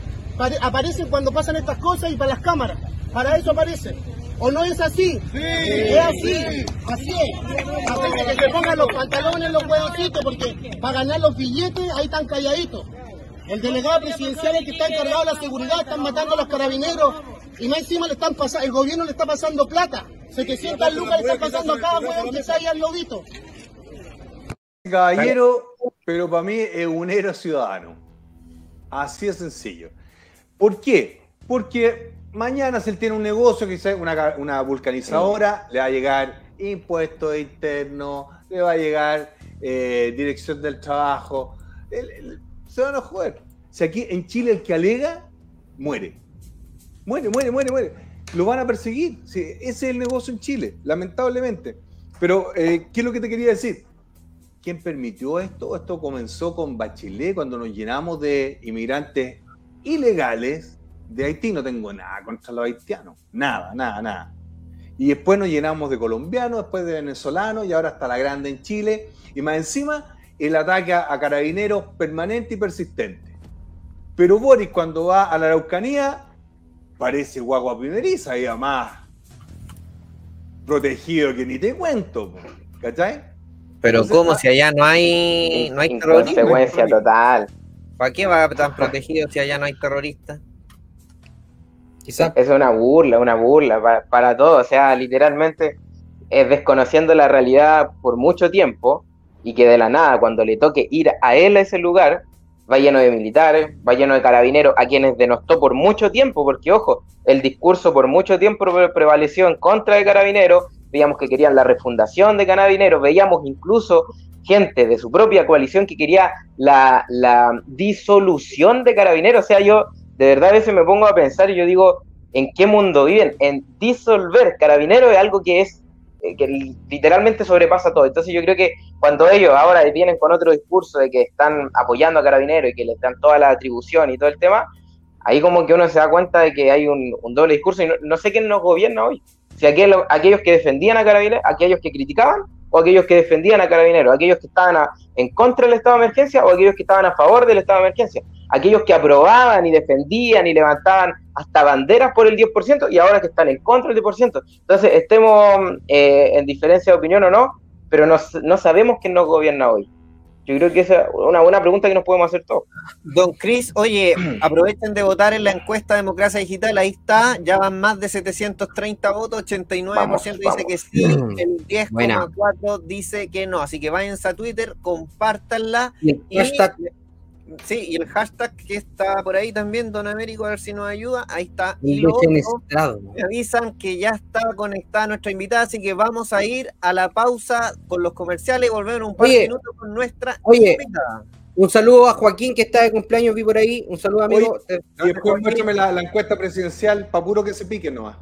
aparecen cuando pasan estas cosas y para las cámaras. Para eso aparecen. ¿O no es así? Sí, es así, así es. A que se pongan los pantalones, los huevocitos, porque para ganar los billetes ahí están calladitos. El delegado presidencial el que está encargado de la seguridad, están matando a los carabineros y más encima le están pasando, el gobierno le está pasando plata. 700 lucas le están pasando a cada huevo que sale al lobito. Caballero, pero para mí es un héroe ciudadano. Así de sencillo. ¿Por qué? Porque mañana si él tiene un negocio, quizás una, una vulcanizadora, le va a llegar impuestos internos, le va a llegar eh, dirección del trabajo. se van a joder. Si aquí en Chile el que alega, muere. Muere, muere, muere, muere. Lo van a perseguir. ese es el negocio en Chile, lamentablemente. Pero, eh, ¿qué es lo que te quería decir? ¿Quién permitió esto? Esto comenzó con Bachelet cuando nos llenamos de inmigrantes ilegales de Haití. No tengo nada contra los haitianos. Nada, nada, nada. Y después nos llenamos de colombianos, después de venezolanos y ahora está la grande en Chile. Y más encima, el ataque a carabineros permanente y persistente. Pero Boris cuando va a la Araucanía parece guagua primeriza y además protegido que ni te cuento, ¿cachai? Pero ¿cómo si allá no hay, no hay terroristas? Consecuencia total. ¿Para qué va tan protegido si allá no hay terroristas? Quizás. Es una burla, una burla para, para todo. O sea, literalmente es desconociendo la realidad por mucho tiempo y que de la nada, cuando le toque ir a él a ese lugar, va lleno de militares, va lleno de carabineros, a quienes denostó por mucho tiempo, porque ojo, el discurso por mucho tiempo prevaleció en contra de carabineros, veíamos que querían la refundación de carabineros, veíamos incluso gente de su propia coalición que quería la, la disolución de carabineros, o sea, yo de verdad a veces me pongo a pensar y yo digo, ¿en qué mundo viven? En disolver carabineros es algo que es eh, que literalmente sobrepasa todo. Entonces yo creo que cuando ellos ahora vienen con otro discurso de que están apoyando a Carabineros y que les dan toda la atribución y todo el tema, ahí como que uno se da cuenta de que hay un, doble discurso y no, sé quién nos gobierna hoy. Si aquellos, aquellos que defendían a Carabineros, aquellos que criticaban, o aquellos que defendían a Carabineros, aquellos que estaban en contra del estado de emergencia o aquellos que estaban a favor del estado de emergencia, aquellos que aprobaban y defendían y levantaban hasta banderas por el 10% y ahora que están en contra del 10%. Entonces, estemos eh, en diferencia de opinión o no, pero no, no sabemos quién nos gobierna hoy. Yo creo que esa es una buena pregunta que nos podemos hacer todos. Don Cris, oye, aprovechen de votar en la encuesta Democracia Digital, ahí está, ya van más de 730 votos, 89% dice que sí, el 10,4% dice que no, así que váyanse a Twitter, compártanla. Y hashtag Sí, y el hashtag que está por ahí también, Don Américo, a ver si nos ayuda. Ahí está. Y me avisan que ya está conectada nuestra invitada, así que vamos a ir a la pausa con los comerciales y volvemos en un par de minutos con nuestra invitada. Un saludo a Joaquín que está de cumpleaños, vi por ahí. Un saludo, amigo. y después muéstrame la, la, encuesta presidencial para puro que se pique nomás.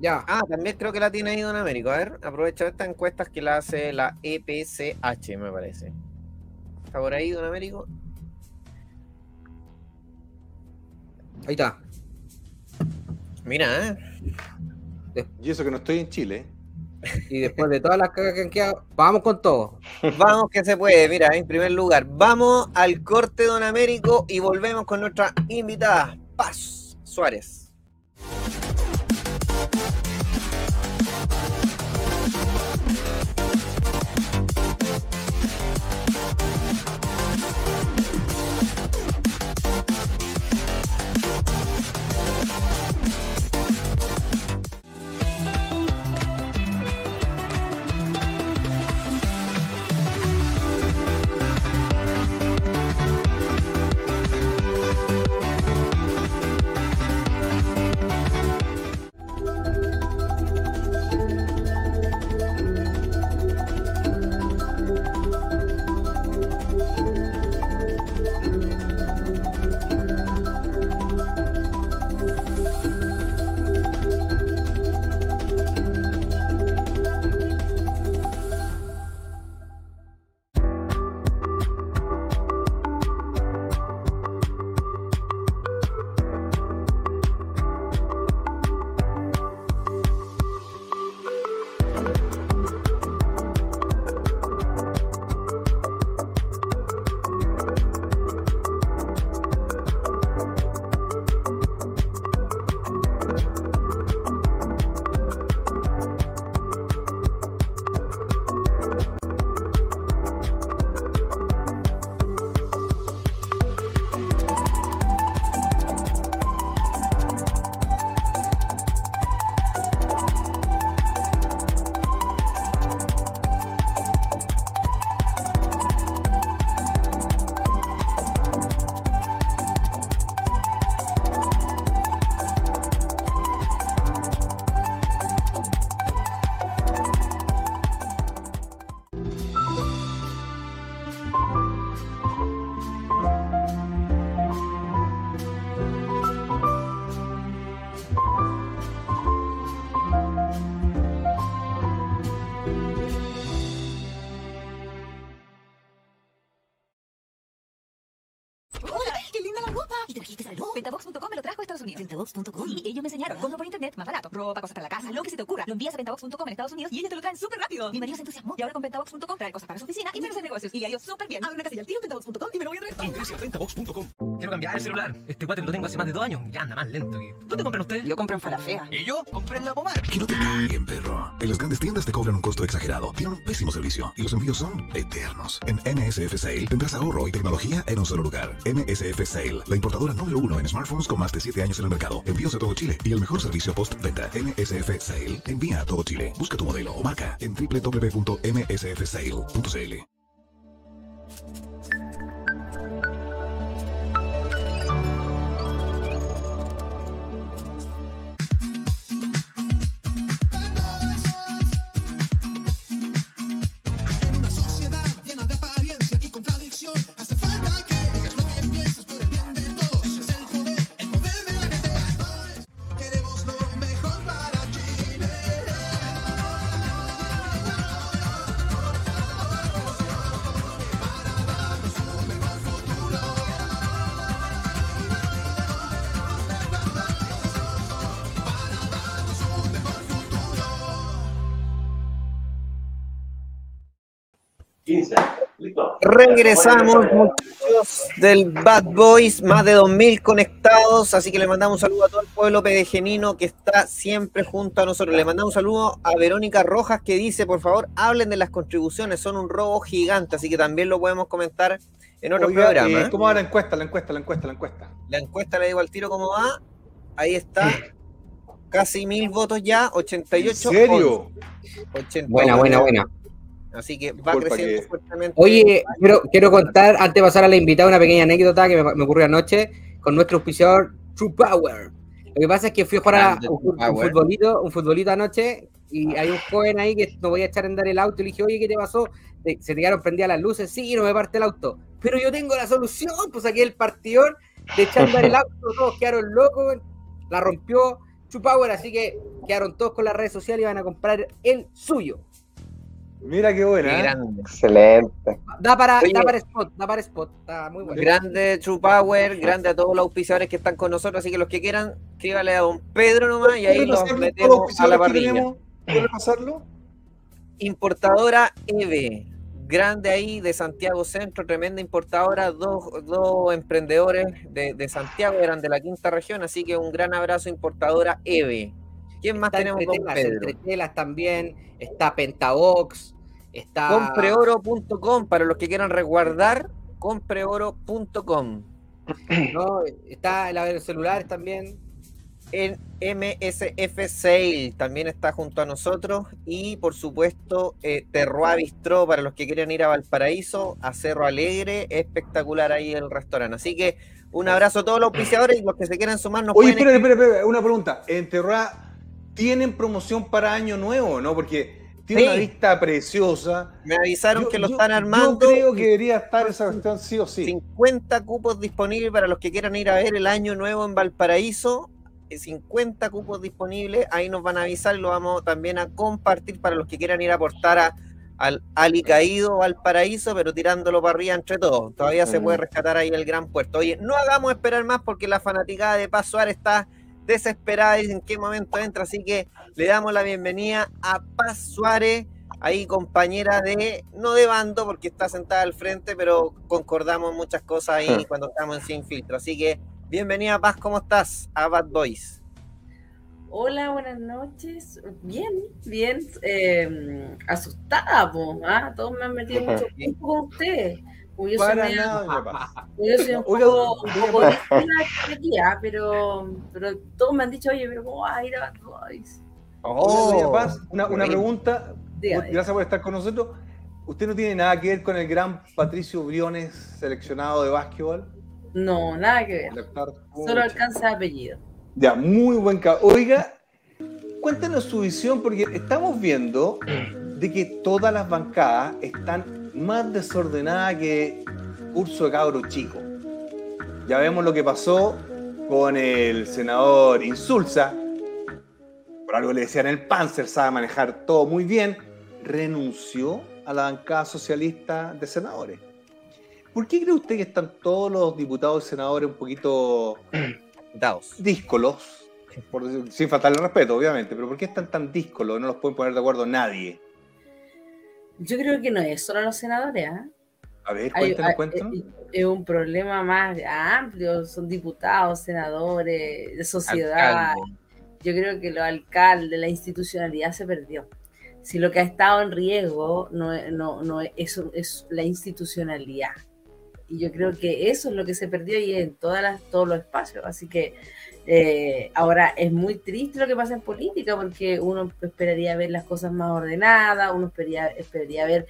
Ya. Ah, también creo que la tiene ahí Don Américo. A ver, aprovecha estas encuestas que la hace la EPCH, me parece. ¿Está por ahí, Don Américo? Ahí está. Mira, ¿eh? Y eso que no estoy en Chile. Y después de todas las cagas que han quedado, vamos con todo. Vamos que se puede, mira, en primer lugar, vamos al corte Don Américo y volvemos con nuestra invitada, Paz Suárez. Pentabox.com me lo ¿Pentabox.com? Sí, ellos me enseñaron. Compro por internet, más barato. Ropa, cosas para la casa, lo que se te ocurra. Lo envías a Pentabox.com en Estados Unidos y ellos te lo traen súper rápido. Mi marido se entusiasmó y ahora con Pentabox.com trae cosas para su oficina y para hacer negocios. Y le ha ido súper bien. Abre una casilla al tiro en Pentabox.com y me lo voy a traer. Quiero cambiar el celular. Este guate lo tengo hace más de dos años. Ya anda más lento. que- ¿Dónde compran ustedes? Yo compro en Falafea. ¿Y yo? Compré en la pomar. Que no te caguen, perro. En las grandes tiendas te cobran un costo exagerado, tienen un pésimo servicio y los envíos son eternos. En MSF Sale tendrás ahorro y tecnología en un solo lugar. MSF Sale, la importadora número uno en smartphones con más de 7 años en el mercado. Envíos a todo Chile y el mejor servicio postventa. MSF Sale envía a todo Chile. Busca tu modelo o marca en www.msfsale.cl. Regresamos, muchachos del Bad Boys, más de 2.000 conectados, así que le mandamos un saludo a todo el pueblo pedejenino que está siempre junto a nosotros. Le mandamos un saludo a Verónica Rojas que dice, por favor, hablen de las contribuciones, son un robo gigante, así que también lo podemos comentar en otro Oiga, programa. eh, ¿Cómo va la encuesta? La encuesta, la encuesta, la encuesta. La encuesta le digo al tiro cómo va, ahí está, casi mil votos ya, 88. ¿En serio? 88. Buena, buena, buena. Así que va Disculpa creciendo que- fuertemente. Oye, quiero, quiero contar, antes de pasar a la invitada, una pequeña anécdota que me, me ocurrió anoche con nuestro auspiciador True Power. Lo que pasa es que fui a jugar a un, futbolito, un futbolito anoche y hay un joven ahí que no voy a echar a andar el auto y le dije, oye, ¿qué te pasó? Se te quedaron prendidas las luces, sí, no me parte el auto. Pero yo tengo la solución, pues aquí el partidor de echar a andar el auto, todos quedaron locos, la rompió True Power, así que quedaron todos con las redes sociales y van a comprar el suyo. Mira qué buena. Qué ¿eh? grande. Excelente. Da para, Oye. da para spot, da para spot, está muy bueno. Grande True Power, grande a todos los auspiciadores que están con nosotros, así que los que quieran, escríbale a don Pedro nomás y ahí ¿Puede los metemos a la parrilla. ¿Puede pasarlo? Importadora EVE, grande ahí de Santiago Centro, tremenda importadora, dos, dos emprendedores de, de Santiago eran de la quinta región, así que un gran abrazo importadora EVE. ¿Quién más Está tenemos, entre don Pedro? entre telas también, está Pentabox, está... Compreoro.com, para los que quieran resguardar, compreoro.com. ¿no? Está la de celulares también. En MSF Sale también está junto a nosotros y por supuesto eh, Terroir Bistró para los que quieran ir a Valparaíso, a Cerro Alegre, espectacular ahí el restaurante. Así que un abrazo a todos los auspiciadores y los que se quieran sumar nos Oye, pueden espera, espera, espera, una pregunta. En Terra tienen promoción para año nuevo, ¿no? Porque tiene Sí. una vista preciosa. Me avisaron Yo- que lo yo- están armando. Yo creo que debería estar esa cuestión sí o sí. 50 cupos disponibles para los que quieran ir a ver el año nuevo en Valparaíso. eh, 50 cupos disponibles, ahí nos van a avisar y lo vamos también a compartir para los que quieran ir a aportar a, al Alicaído Valparaíso, pero tirándolo para arriba entre todos. Todavía se Mm. puede rescatar ahí el gran puerto. Oye, no hagamos esperar más porque la fanaticada de Paz Suárez está desesperada y en qué momento entra, así que le damos la bienvenida a Paz Suárez ahí compañera de, no de bando porque está sentada al frente, pero concordamos muchas cosas ahí Hmm. cuando estamos en Sin Filtro. Así que bienvenida Paz, ¿cómo estás? A Bad Boys. Hola, buenas noches. Bien, bien. eh, asustada, po, ¿ah? Todos me han metido mucho tiempo con ustedes. Como yo soy Para nada, yo soy un Oiga, poco, un poco ah, pero, pero todos me han dicho, oye, pero ¿cómo vas a ir a Bad Boys? Oiga, doña Paz, una, una pregunta. Dígame. Gracias por estar con nosotros. ¿Usted no tiene nada que ver con el gran Patricio Briones, seleccionado de básquetbol? No, nada que ver. Solo alcanza apellido. Ya, muy buen cabrón. Oiga, cuéntanos su visión, porque estamos viendo de que todas las bancadas están más desordenadas que curso de cabro chico. Ya vemos lo que pasó con el senador Insulza. Por algo le decían el Panzer, sabe manejar todo muy bien. Renunció a la bancada socialista de senadores. ¿Por qué cree usted que están todos los diputados y senadores un poquito Daos. díscolos, por sin faltarle respeto, obviamente, pero ¿por qué están tan díscolos? No los pueden poner de acuerdo nadie. Yo creo que no es solo los senadores, ¿ah? A ver, cuéntanos, cuéntanos. es- es un problema más amplio, son diputados, senadores, de sociedad. Alcalde. Yo creo que los alcaldes, la institucionalidad se perdió. Si lo que ha estado en riesgo no, no, no es, es la institucionalidad. Y yo creo que eso es lo que se perdió y en todas las, todos los espacios. Así que eh, ahora es muy triste lo que pasa en política porque uno esperaría ver las cosas más ordenadas, uno esperaría, esperaría ver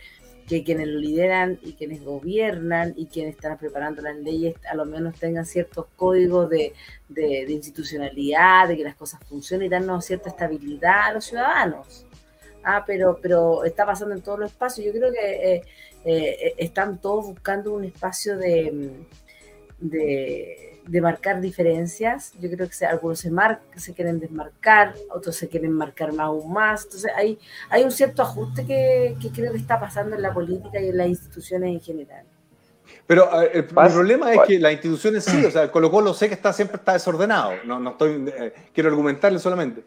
que quienes lo lideran y quienes gobiernan y quienes están preparando las leyes a lo menos tengan ciertos códigos de, de- institucionalidad, de que las cosas funcionen y darnos cierta estabilidad a los ciudadanos. Ah, pero, pero está pasando en todos los espacios. Yo creo que eh, eh, están todos buscando un espacio de, de, de marcar diferencias. Yo creo que algunos se, mar, se quieren desmarcar, otros se quieren marcar más aún más. Entonces hay, hay un cierto ajuste que, que creo que está pasando en la política y en las instituciones en general. Pero ver, el, problema es que la institución sí, o sea, el Colo Colo sé que está, siempre está desordenado, no, no estoy, eh, quiero argumentarle solamente,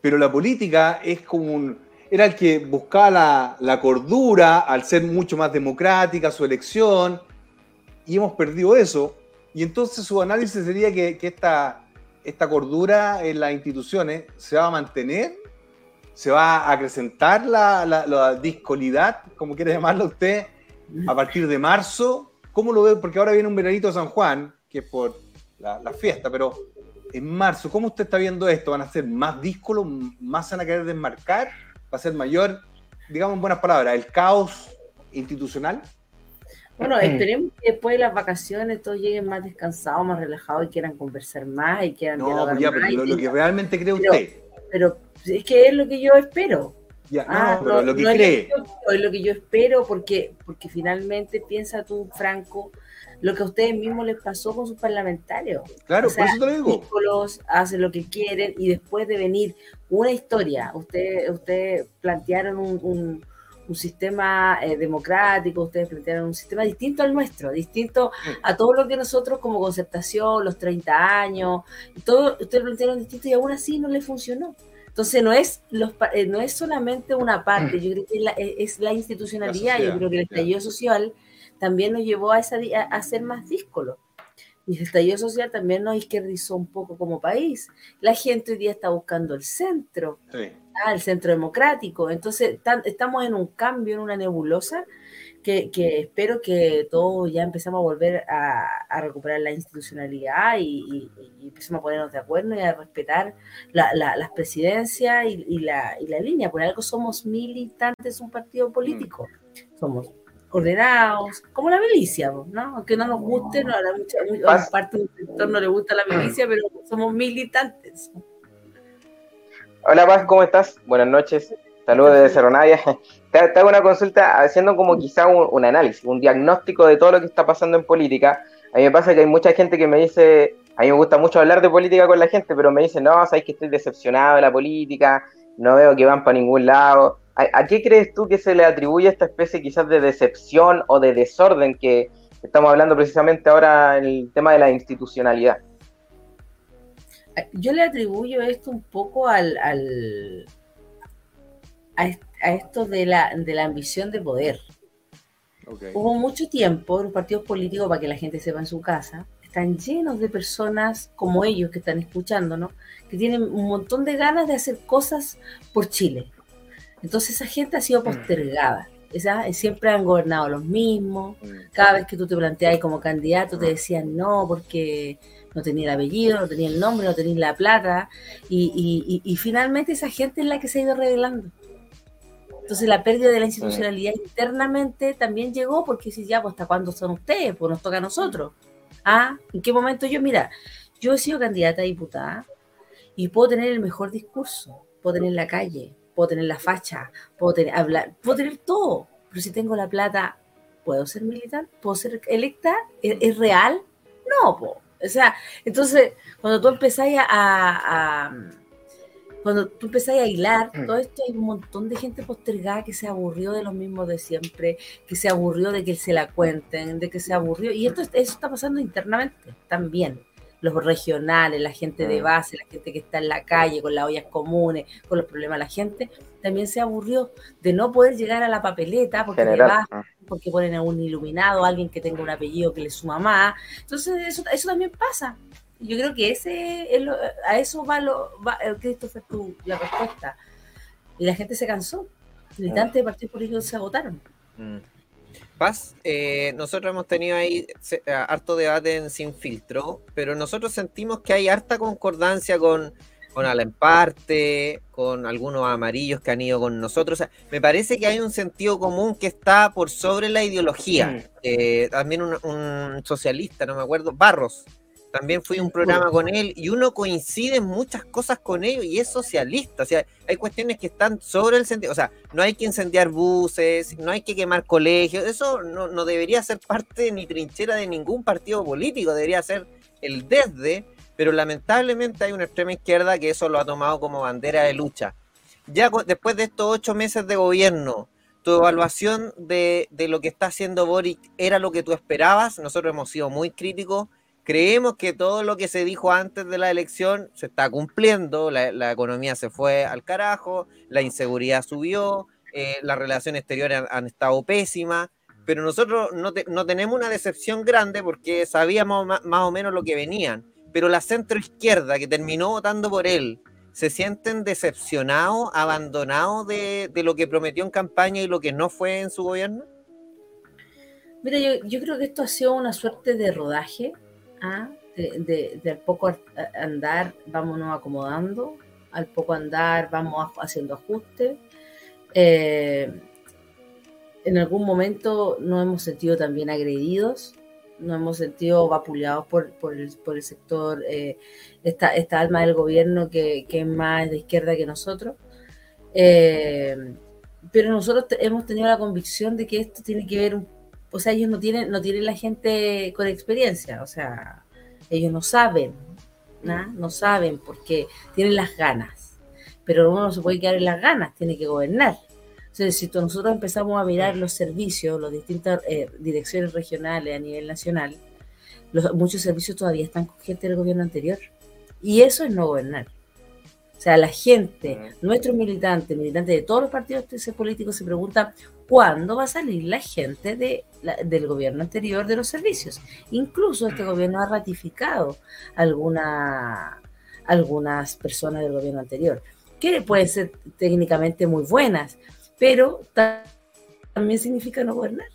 pero la política es como un, era el que buscaba la, la cordura al ser mucho más democrática su elección, y hemos perdido eso, y entonces su análisis sería que, que esta, esta cordura en las instituciones se va a mantener, se va a acrecentar la, la, la discolidad, como quiere llamarlo usted, a partir de marzo. ¿Cómo lo ve? Porque ahora viene un veranito de San Juan, que es por la, la fiesta, pero en marzo, ¿cómo usted está viendo esto? ¿Van a ser más díscolos? ¿Más van a querer desmarcar? ¿Va a ser mayor, digamos en buenas palabras, el caos institucional? Bueno, esperemos que después de las vacaciones todos lleguen más descansados, más relajados y quieran conversar más y quieran No, dialogar pues ya, pero más lo, lo que realmente cree Pero- usted. pero es que es lo que yo espero. Ya, no, Ah, pero lo que no es cree. yo quiero, es lo que yo espero porque, porque finalmente piensa tú, Franco, lo que a ustedes mismos les pasó con sus parlamentarios. Claro, O sea, por eso te lo digo. díscolos, hacen lo que quieren y después de venir una historia, ustedes usted plantearon un, un- un sistema eh, democrático, ustedes plantearon un sistema distinto al nuestro, distinto a todo lo que nosotros como concertación, los 30 años, todo, ustedes plantearon distinto y aún así no les funcionó. Entonces no es los eh, no es solamente una parte, yo creo que es la, es- la institucionalidad, yo creo que el estallido social también nos llevó a, esa, a, a ser más díscolos. Y el estallido social también nos izquierdizó un poco como país. La gente hoy día está buscando el centro, Sí. Ah, el centro democrático. Entonces tan- estamos en un cambio, en una nebulosa, que, que espero que todos ya empezamos a volver a, a recuperar la institucionalidad y, y, y empecemos a ponernos de acuerdo y a respetar la- la- las presidencias y, y la, y la línea. Por algo somos militantes un partido político. Somos ordenados, como la milicia, ¿no? Aunque no nos guste, no, a, la mucha- a parte del sector no le gusta la milicia, pero somos militantes. Hola Paz, ¿cómo estás? Buenas noches. Saludos desde Cerro Navia. Te, te hago una consulta haciendo como quizá un, un análisis, un diagnóstico de todo lo que está pasando en política. A mí me pasa que hay mucha gente que me dice, a mí me gusta mucho hablar de política con la gente, pero me dice, no, sabes que estoy decepcionado de la política, no veo que van para ningún lado. ¿A, a qué crees tú que se le atribuye esta especie quizás de decepción o de desorden que estamos hablando precisamente ahora en el tema de la institucionalidad? Yo le atribuyo esto un poco al, al- a, est- a esto de la, de la ambición de poder. Hubo mucho tiempo los partidos políticos, para que la gente sepa en su casa, están llenos de personas como ellos que están escuchándonos, que tienen un montón de ganas de hacer cosas por Chile. Entonces esa gente ha sido postergada. Esa- siempre han gobernado los mismos. Cada vez que tú te planteabas como candidato te decían no porque no tenía el apellido, no tenía el nombre, no tenía la plata. Y, y- y- y finalmente esa gente es la que se ha ido revelando. Entonces la pérdida de la institucionalidad internamente también llegó porque si ya, pues hasta cuándo son ustedes, pues nos toca a nosotros. Ah, ¿en qué momento yo? Mira, yo he sido candidata a diputada y puedo tener el mejor discurso, puedo tener la calle, puedo tener la facha, puedo tener hablar, puedo tener todo, pero si tengo la plata, ¿puedo ser militante? ¿Puedo ser electa? ¿Es, es real? No, po. O sea, entonces, cuando tú empezás a, a- a- cuando tú empezás a hilar todo esto, hay un montón de gente postergada que se aburrió de los mismos de siempre, que se aburrió de que se la cuenten, de que se aburrió. Y esto, eso está pasando internamente también. Los regionales, la gente de Mm. base, la gente que está en la calle, con las ollas comunes, con los problemas de la gente, también se aburrió de no poder llegar a la papeleta porque le General. va, porque ponen a un iluminado, alguien que tenga un apellido que le suma más. Entonces, eso, eso también pasa. Yo creo que ese es lo- a eso va, lo, va eh, Christopher, tu, la respuesta. Y la gente se cansó. Militantes de partidos políticos se agotaron. Mm. Paz, eh, nosotros hemos tenido ahí se- eh, harto debate en Sin Filtro, pero nosotros sentimos que hay harta concordancia con, con Alan Parte, con algunos amarillos que han ido con nosotros. O sea, me parece que hay un sentido común que está por sobre la ideología. Eh, también un, un socialista, no me acuerdo, Barros. También fui a un programa con él y uno coincide en muchas cosas con ellos y es socialista. O sea, hay cuestiones que están sobre el sentido. O sea, no hay que incendiar buses, no hay que quemar colegios. Eso no, no debería ser parte ni trinchera de ningún partido político. Debería ser el desde. Pero lamentablemente hay una extrema izquierda que eso lo ha tomado como bandera de lucha. Ya después de estos ocho meses de gobierno, tu evaluación de, de lo que está haciendo Boric era lo que tú esperabas. Nosotros hemos sido muy críticos. Creemos que todo lo que se dijo antes de la elección se está cumpliendo. La, economía se fue al carajo, la inseguridad subió, eh, las relaciones exteriores han, estado pésimas. Pero nosotros no, no tenemos una decepción grande porque sabíamos ma- más o menos lo que venían. Pero la centroizquierda que terminó votando por él, ¿se sienten decepcionados, abandonados de, de lo que prometió en campaña y lo que no fue en su gobierno? Mira, yo, yo creo que esto ha sido una suerte de rodaje, ¿ah? de, de- de al poco ar- andar, vámonos acomodando, al poco andar, vamos haciendo ajustes. Eh, en algún momento nos hemos sentido también agredidos, nos hemos sentido vapuleados por, por, el, por el sector, eh, esta, esta alma del gobierno que, que es más de izquierda que nosotros. Eh, pero nosotros hemos tenido la convicción de que esto tiene que ver, un- o sea, ellos no tienen, no tienen la gente con experiencia, o sea, ellos no saben, ¿no? no saben porque tienen las ganas, pero uno no se puede quedar en las ganas, tiene que gobernar. Entonces, si nosotros empezamos a mirar los servicios, las distintas eh, direcciones regionales a nivel nacional, los- muchos servicios todavía están con gente del gobierno anterior. Y eso es no gobernar. O sea, la gente, nuestros militantes, militantes de todos los partidos políticos se preguntan cuándo va a salir la gente de la- del gobierno anterior de los servicios. Incluso este gobierno ha ratificado alguna, algunas personas del gobierno anterior, que pueden ser técnicamente muy buenas, pero ta- también significa no gobernar.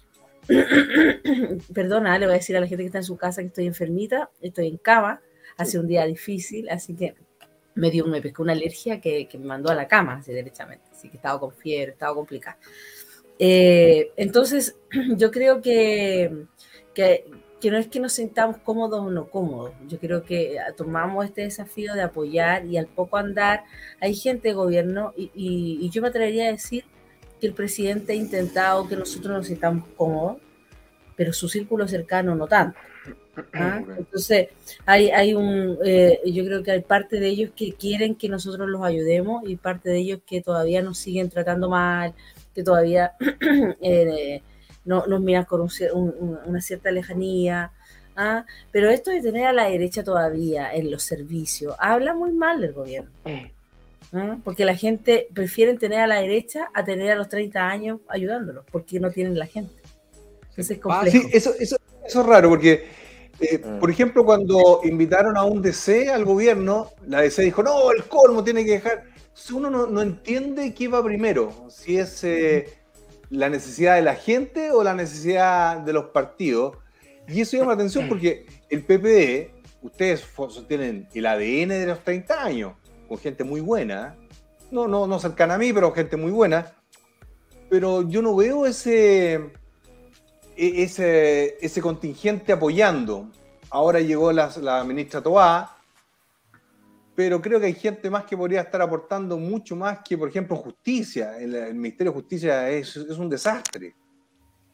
Perdona, le voy a decir a la gente que está en su casa que estoy enfermita, estoy en cama, hace un día difícil, así que me dio, me pescó una alergia que, me mandó a la cama, así derechamente, así que estaba con fiebre, estaba complicada. Eh, entonces, yo creo que, que, no es que nos sintamos cómodos o no cómodos, yo creo que tomamos este desafío de apoyar y al poco andar hay gente de gobierno y, y- y yo me atrevería a decir que el presidente ha intentado que nosotros nos sintamos cómodos, pero su círculo cercano no tanto. ¿Ah? Entonces, hay, hay un, eh, yo creo que hay parte de ellos que quieren que nosotros los ayudemos y parte de ellos que todavía nos siguen tratando mal, que todavía eh, no, nos miran con un un- un- una cierta lejanía. ¿ah? Pero esto de tener a la derecha todavía en los servicios habla muy mal del gobierno. ¿ah? Porque la gente prefiere tener a la derecha a tener a los 30 años ayudándolos, porque no tienen la gente. Entonces es complejo. Sí, eso, eso, eso es raro, porque, eh, por ejemplo, cuando invitaron a un DC al gobierno, la DC dijo, no, el colmo tiene que dejar. Entonces uno no, no entiende qué va primero, si es eh, la necesidad de la gente o la necesidad de los partidos. Y eso llama la atención porque el PPD, ustedes tienen el ADN de los 30 años, con gente muy buena, no, no, no cercana a mí, pero gente muy buena. Pero yo no veo ese, ese, ese contingente apoyando. Ahora llegó la, la ministra Toá, pero creo que hay gente más que podría estar aportando mucho más que, por ejemplo, justicia. El, el Ministerio de Justicia es, es un desastre.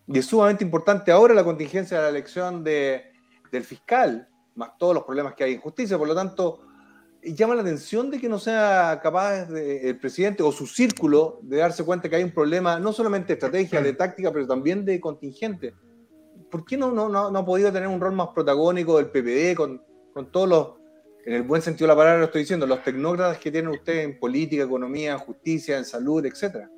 Y es sumamente importante ahora la contingencia de la elección de, del fiscal, más todos los problemas que hay en justicia. Por lo tanto, llama la atención de que no sea capaz el presidente o su círculo de darse cuenta que hay un problema no solamente de estrategia, de táctica, pero también de contingente. ¿Por qué no, no, no, ha podido tener un rol más protagónico del PPD con, con todos los, en el buen sentido de la palabra lo estoy diciendo, los tecnócratas que tienen ustedes en política, economía, justicia, en salud, etcétera.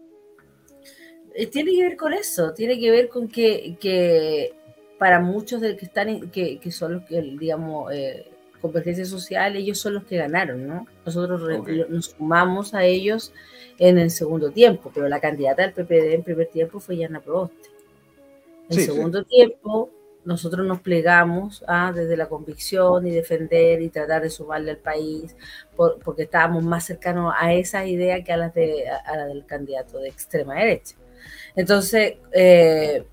Eh, tiene que ver con eso, tiene que ver con que, que para muchos de que están, que, que son los que, digamos, eh, convergencia social, ellos son los que ganaron, ¿no? Nosotros nos sumamos a ellos en el segundo tiempo, pero la candidata del PPD en primer tiempo fue Yana Proboste. En Sí, sí. segundo tiempo, nosotros nos plegamos ah, desde la convicción y defender y tratar de sumarle al país, por- porque estábamos más cercanos a esa idea que a las de, a, a la del candidato de extrema derecha. Entonces, eh,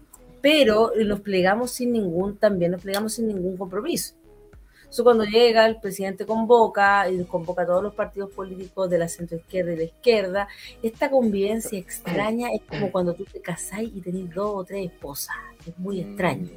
pero nos plegamos sin ningún, también nos plegamos sin ningún compromiso. Eso cuando llega, el presidente convoca y convoca a todos los partidos políticos de la centroizquierda y de la izquierda. Esta convivencia extraña es como cuando tú te casás y tenés dos o tres esposas. Es muy extraño.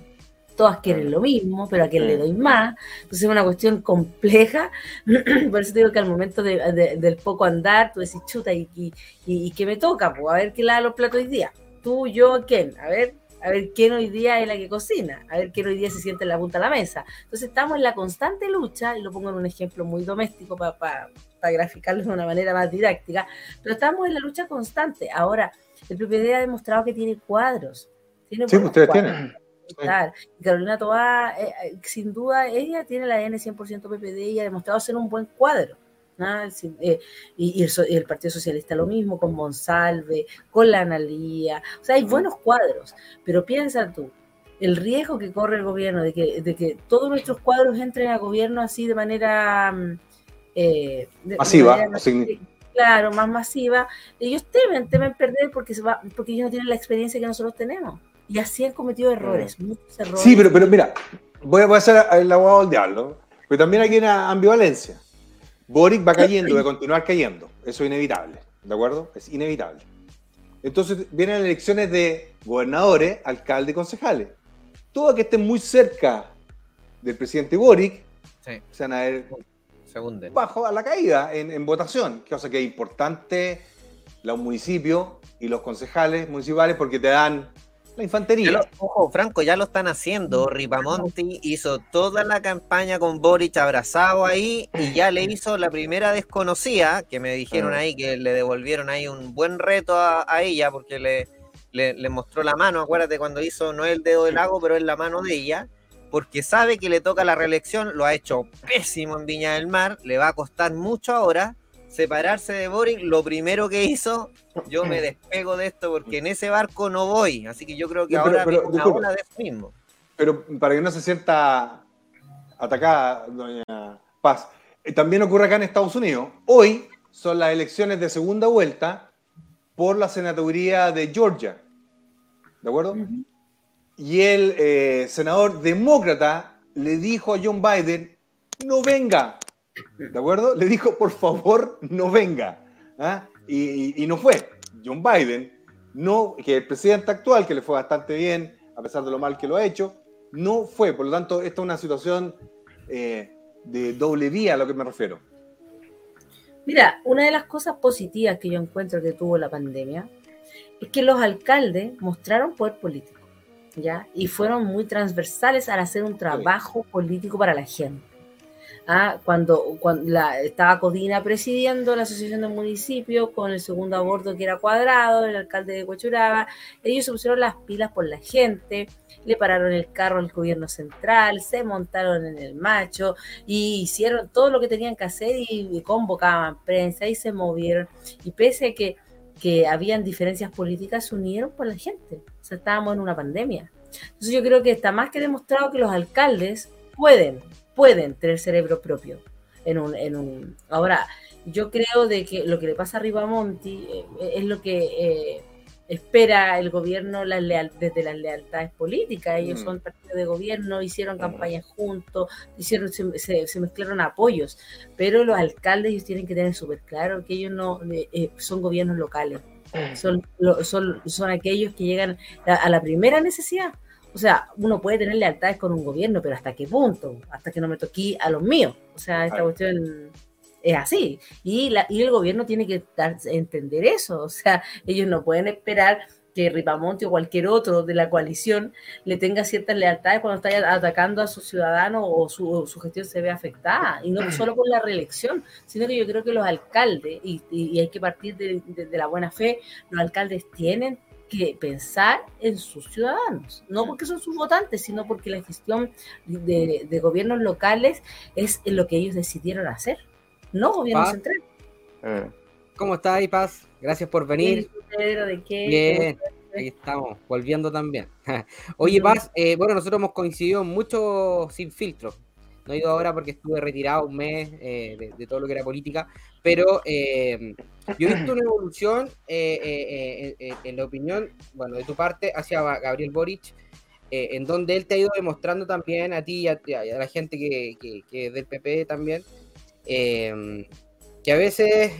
Todas quieren lo mismo, pero a quién le doy más. Entonces es una cuestión compleja. Por eso te digo que al momento de- de- del poco andar, tú decís, chuta, ¿y, y, y- y qué me toca? Pues a ver quién lava los platos hoy día. Tú, yo, ¿quién? A ver, a ver quién hoy día es la que cocina, a ver quién hoy día se siente en la punta de la mesa. Entonces estamos en la constante lucha, y lo pongo en un ejemplo muy doméstico para graficarlo de una manera más didáctica, pero estamos en la lucha constante. Ahora, el PPD ha demostrado que tiene cuadros. Tiene Sí, ustedes cuadros. tienen. Carolina Toá, eh, eh, sin duda, ella tiene la N 100% PPD y ha demostrado ser un buen cuadro. Eh, y, y el, so- y el Partido Socialista lo mismo, con Monsalve, con la Analía. O sea, hay buenos cuadros, pero piensa tú, el riesgo que corre el gobierno de que, de que todos nuestros cuadros entren a gobierno así de manera... mm, eh, de- de Masiva, manera- así- claro, más masiva, ellos temen, temen perder porque, se va, porque ellos no tienen la experiencia que nosotros tenemos. Y así han cometido errores, muchos errores. Sí, pero, pero mira, voy a, a ser el abogado del diablo, pero también hay una ambivalencia. Boric va cayendo va a continuar cayendo. Eso es inevitable, ¿de acuerdo? Es inevitable. Entonces vienen elecciones de gobernadores, alcaldes y concejales. Todos que estén muy cerca del presidente Boric Sí. se van a ver bajo a la caída en, en votación. Cosa que es importante los municipios y los concejales municipales porque te dan la infantería. Lo- ojo, Franco, ya lo están haciendo. Ripamonti hizo toda la campaña con Boric abrazado ahí y ya le hizo la primera desconocida, que me dijeron Ah. ahí que le devolvieron ahí un buen reto a, a ella porque le, le, le mostró la mano, acuérdate cuando hizo no es el dedo del lago, pero es la mano de ella, porque sabe que le toca la reelección, lo ha hecho pésimo en Viña del Mar, le va a costar mucho ahora separarse de Boric, lo primero que hizo, yo me despego de esto porque en ese barco no voy, así que yo creo que No, ahora pero, una disculpa. ola de eso mismo. Pero para que no se sienta atacada, doña Paz, eh, también ocurre acá en Estados Unidos. Hoy son las elecciones de segunda vuelta por la senaduría de Georgia. ¿De acuerdo? Y el eh, senador demócrata le dijo a John Biden, no venga. ¿De acuerdo? Le dijo, por favor, no venga. ¿Ah? Y, y- y no fue. John Biden, no, que el presidente actual, que le fue bastante bien, a pesar de lo mal que lo ha hecho, no fue. Por lo tanto, esta es una situación eh, de doble vía a lo que me refiero. Mira, una de las cosas positivas que yo encuentro que tuvo la pandemia es que los alcaldes mostraron poder político, ¿ya? Y fueron muy transversales al hacer un trabajo político para la gente. Ah, cuando, la- estaba Codina presidiendo la Asociación de Municipios con el segundo aborto que era cuadrado, el alcalde de Cochuraba, ellos se pusieron las pilas por la gente, le pararon el carro al gobierno central, se montaron en el macho y hicieron todo lo que tenían que hacer y, y convocaban prensa y se movieron. Y pese a que, que habían diferencias políticas, se unieron por la gente. O sea, estábamos en una pandemia. Entonces yo creo que está más que demostrado que los alcaldes pueden, pueden tener cerebro propio. En un, en un... Ahora, yo creo de que lo que le pasa a Ribamonti eh, es lo que eh, espera el gobierno las leal- desde las lealtades políticas. Ellos Mm. son partido de gobierno, hicieron campañas juntos, hicieron, se, se- se mezclaron apoyos, pero los alcaldes ellos tienen que tener súper claro que ellos no eh, eh, son gobiernos locales. Son, lo- son, son aquellos que llegan a, a la primera necesidad. O sea, uno puede tener lealtades con un gobierno, pero ¿hasta qué punto? Hasta que no me toque a los míos. O sea, esta Claro. cuestión es así. Y, la, y el gobierno tiene que dar- entender eso. O sea, ellos no pueden esperar que Ripamonte o cualquier otro de la coalición le tenga ciertas lealtades cuando está atacando a sus ciudadanos o su, su gestión se ve afectada. Y no solo por la reelección, sino que yo creo que los alcaldes, y, y hay que partir de, de, de la buena fe, los alcaldes tienen que pensar en sus ciudadanos, no porque son sus votantes, sino porque la gestión de, de gobiernos locales es lo que ellos decidieron hacer, no gobierno Paz. central. ¿Cómo estás, ahí, Paz? Gracias por venir. Pedro, ¿de qué? Bien, ahí estamos, volviendo también. Oye, Paz, eh, bueno, nosotros hemos coincidido mucho sin filtro. No he ido ahora porque estuve retirado un mes eh, de, todo lo que era política, pero eh, yo he visto una evolución eh, en la opinión, bueno, de tu parte hacia Gabriel Boric, en donde él te ha ido demostrando también a ti y a, y a la gente que, es del PP también, que a veces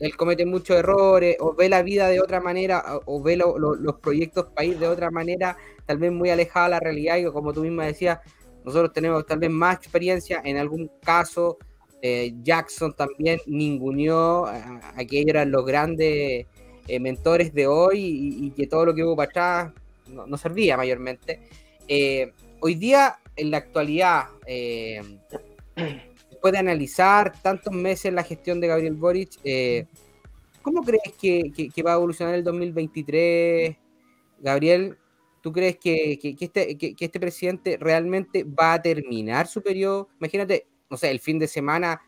él comete muchos errores o ve la vida de otra manera o, ve lo- lo- los proyectos país de otra manera, tal vez muy alejada de la realidad y como tú misma decías, nosotros tenemos tal vez más experiencia, en algún caso eh, Jackson también ninguneó a, que eran los grandes eh, mentores de hoy y, que todo lo que hubo para atrás no, servía mayormente. Eh, hoy día, en la actualidad, después de analizar tantos meses la gestión de Gabriel Boric, ¿cómo crees que- que va a evolucionar el 2023, Gabriel? ¿Tú crees que, este, que- este presidente realmente va a terminar su periodo? Imagínate, no sé, el fin de semana,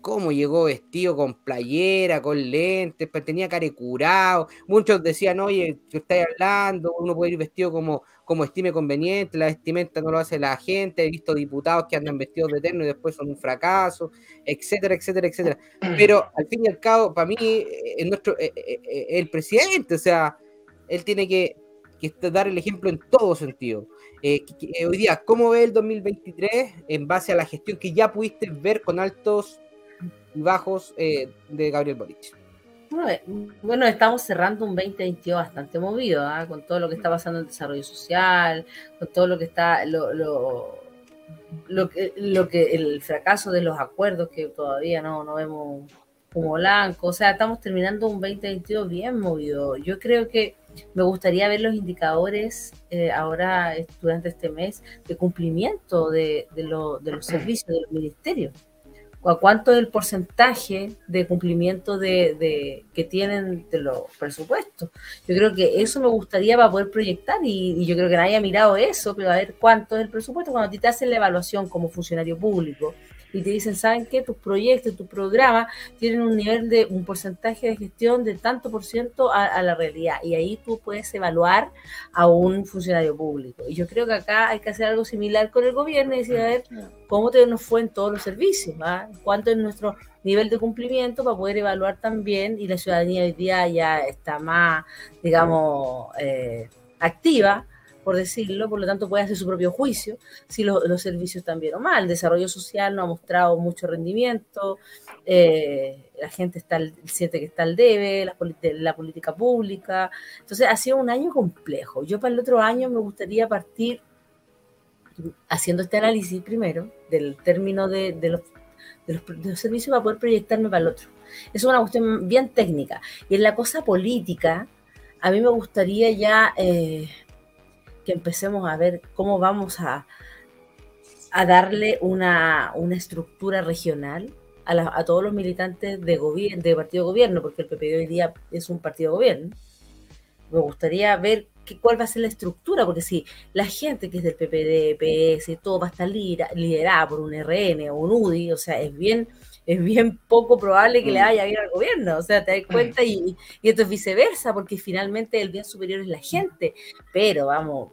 cómo llegó vestido con playera, con lentes, pues tenía care curado. Muchos decían, oye, ¿qué estáis hablando? Uno puede ir vestido como, como estime conveniente, la vestimenta no lo hace la gente. He visto diputados que andan vestidos de eterno y después son un fracaso, etcétera, etcétera, etcétera. Pero al fin y al cabo, para mí, eh, es nuestro, eh, eh, eh, el presidente, o sea, él tiene que, que dar el ejemplo en todo sentido. Eh, eh, hoy día, ¿cómo ve el 2023 en base a la gestión que ya pudiste ver con altos y bajos eh, de Gabriel Boric? Bueno, eh, estamos cerrando un 2022 bastante movido, ¿ah? con todo lo que está pasando en desarrollo social, con todo lo que está, lo, lo, lo que, lo que, el fracaso de los acuerdos que todavía no, no vemos como blanco. O sea, estamos terminando un 2022 bien movido. Yo creo que me gustaría ver los indicadores eh, ahora eh, durante este mes de cumplimiento de, de, lo- de los servicios de los ministerios a cuánto es el porcentaje de cumplimiento de, de- que tienen de los presupuestos. Yo creo que eso me gustaría para poder proyectar y, y yo creo que nadie ha mirado eso, pero a ver cuánto es el presupuesto. Cuando a ti te hacen la evaluación como funcionario público y te dicen, ¿saben qué? Tus proyectos, tus programas tienen un nivel de un porcentaje de gestión de tanto por ciento a, a la realidad y ahí tú puedes evaluar a un funcionario público. Y yo creo que acá hay que hacer algo similar con el gobierno y decir, a ver, cómo te nos fue en todos los servicios, ¿va? cuánto es nuestro nivel de cumplimiento para poder evaluar también y la ciudadanía hoy día ya está más, digamos, eh, activa, por decirlo, por lo tanto puede hacer su propio juicio si lo- los servicios están bien o mal. El desarrollo social no ha mostrado mucho rendimiento, eh, la gente está al- siente que está al debe, la, política pública. Entonces ha sido un año complejo. Yo para el otro año me gustaría partir haciendo este análisis primero del término de, los, de, los, de los servicios para poder proyectarme para el otro. Es una cuestión bien técnica. Y en la cosa política, a mí me gustaría ya eh, que empecemos a ver cómo vamos a, a darle una, una estructura regional a, la- a todos los militantes de, gobierno, de partido gobierno, porque el PP hoy día es un partido gobierno. Me gustaría ver qué, cuál va a ser la estructura, porque si la gente que es del PPD, PS, todo va a estar lidera- liderada por un RN o un UDI, o sea, es bien, es bien poco probable que le vaya bien al gobierno, o sea, te das cuenta y, y esto es viceversa, porque finalmente el bien superior es la gente, pero vamos,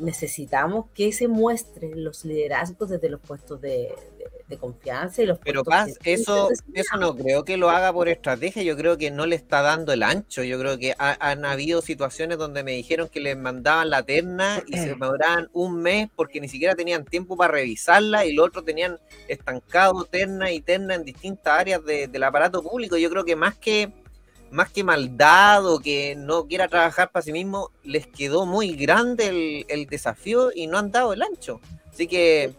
necesitamos que se muestren los liderazgos desde los puestos de, de- de confianza y los Pero Paz, eso, eso no creo que lo haga por estrategia, yo creo que no le está dando el ancho, yo creo que ha- han habido situaciones donde me dijeron que les mandaban la terna y se demoraban un mes porque ni siquiera tenían tiempo para revisarla y los otros tenían estancado terna y terna en distintas áreas de- del aparato público, yo creo que más que más que maldad o que no quiera trabajar para sí mismo, les quedó muy grande el, el desafío y no han dado el ancho. Así que Es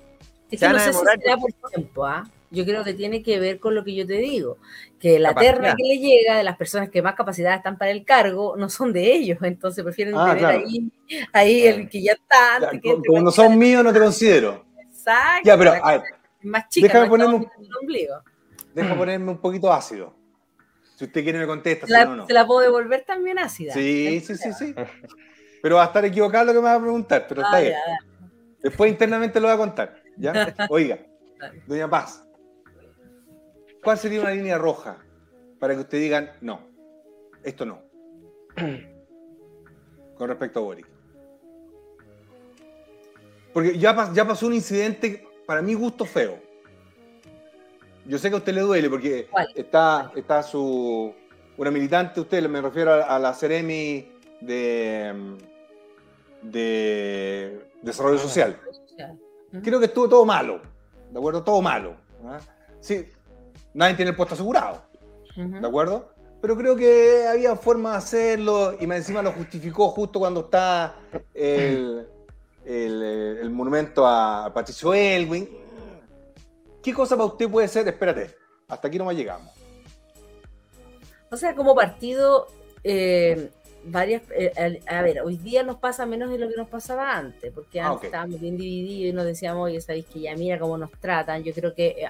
se que van no a sé si será por tiempo, ¿ah? Yo creo que tiene que ver con lo que yo te digo, que la Capacidad. terna que le llega de las personas que más capacidad están para el cargo no son de ellos, entonces prefieren Ah, tener claro. ahí, ahí el que ya está. Ya, antes que como no son míos, no te considero. Exacto, Ya, pero la a ver, más chica, déjame no ponerme ombligo. deja ponerme un poquito ácido. Si usted quiere me contesta, si la, no, no. se la puedo devolver también ácida. Sí, sí, sí, sí. Pero va a estar equivocado lo que me va a preguntar, pero está Ah, bien. ya. Después internamente lo voy a contar. ¿Ya? Oiga, doña Paz, ¿cuál sería una línea roja para que usted digan no? Esto no. Con respecto a Boric. Porque ya, ya pasó un incidente, para mi gusto, feo. Yo sé que a usted le duele porque está, está su. Una militante, usted, me refiero a, a la Ceremi de, de Desarrollo Social. Creo que estuvo todo malo. ¿De acuerdo? Todo malo. ¿ah? Sí, nadie tiene el puesto asegurado. ¿De acuerdo? Pero creo que había forma de hacerlo y encima lo justificó justo cuando está el, el, el monumento a Patricio Elwin. ¿Qué cosa para usted puede ser? Espérate, hasta aquí no más llegamos. O sea, como partido, eh, varias. eh, a ver, hoy día nos pasa menos de lo que nos pasaba antes, porque Ah, antes estábamos bien divididos y nos decíamos, oye, sabéis que ya mira cómo nos tratan. Yo creo que eh,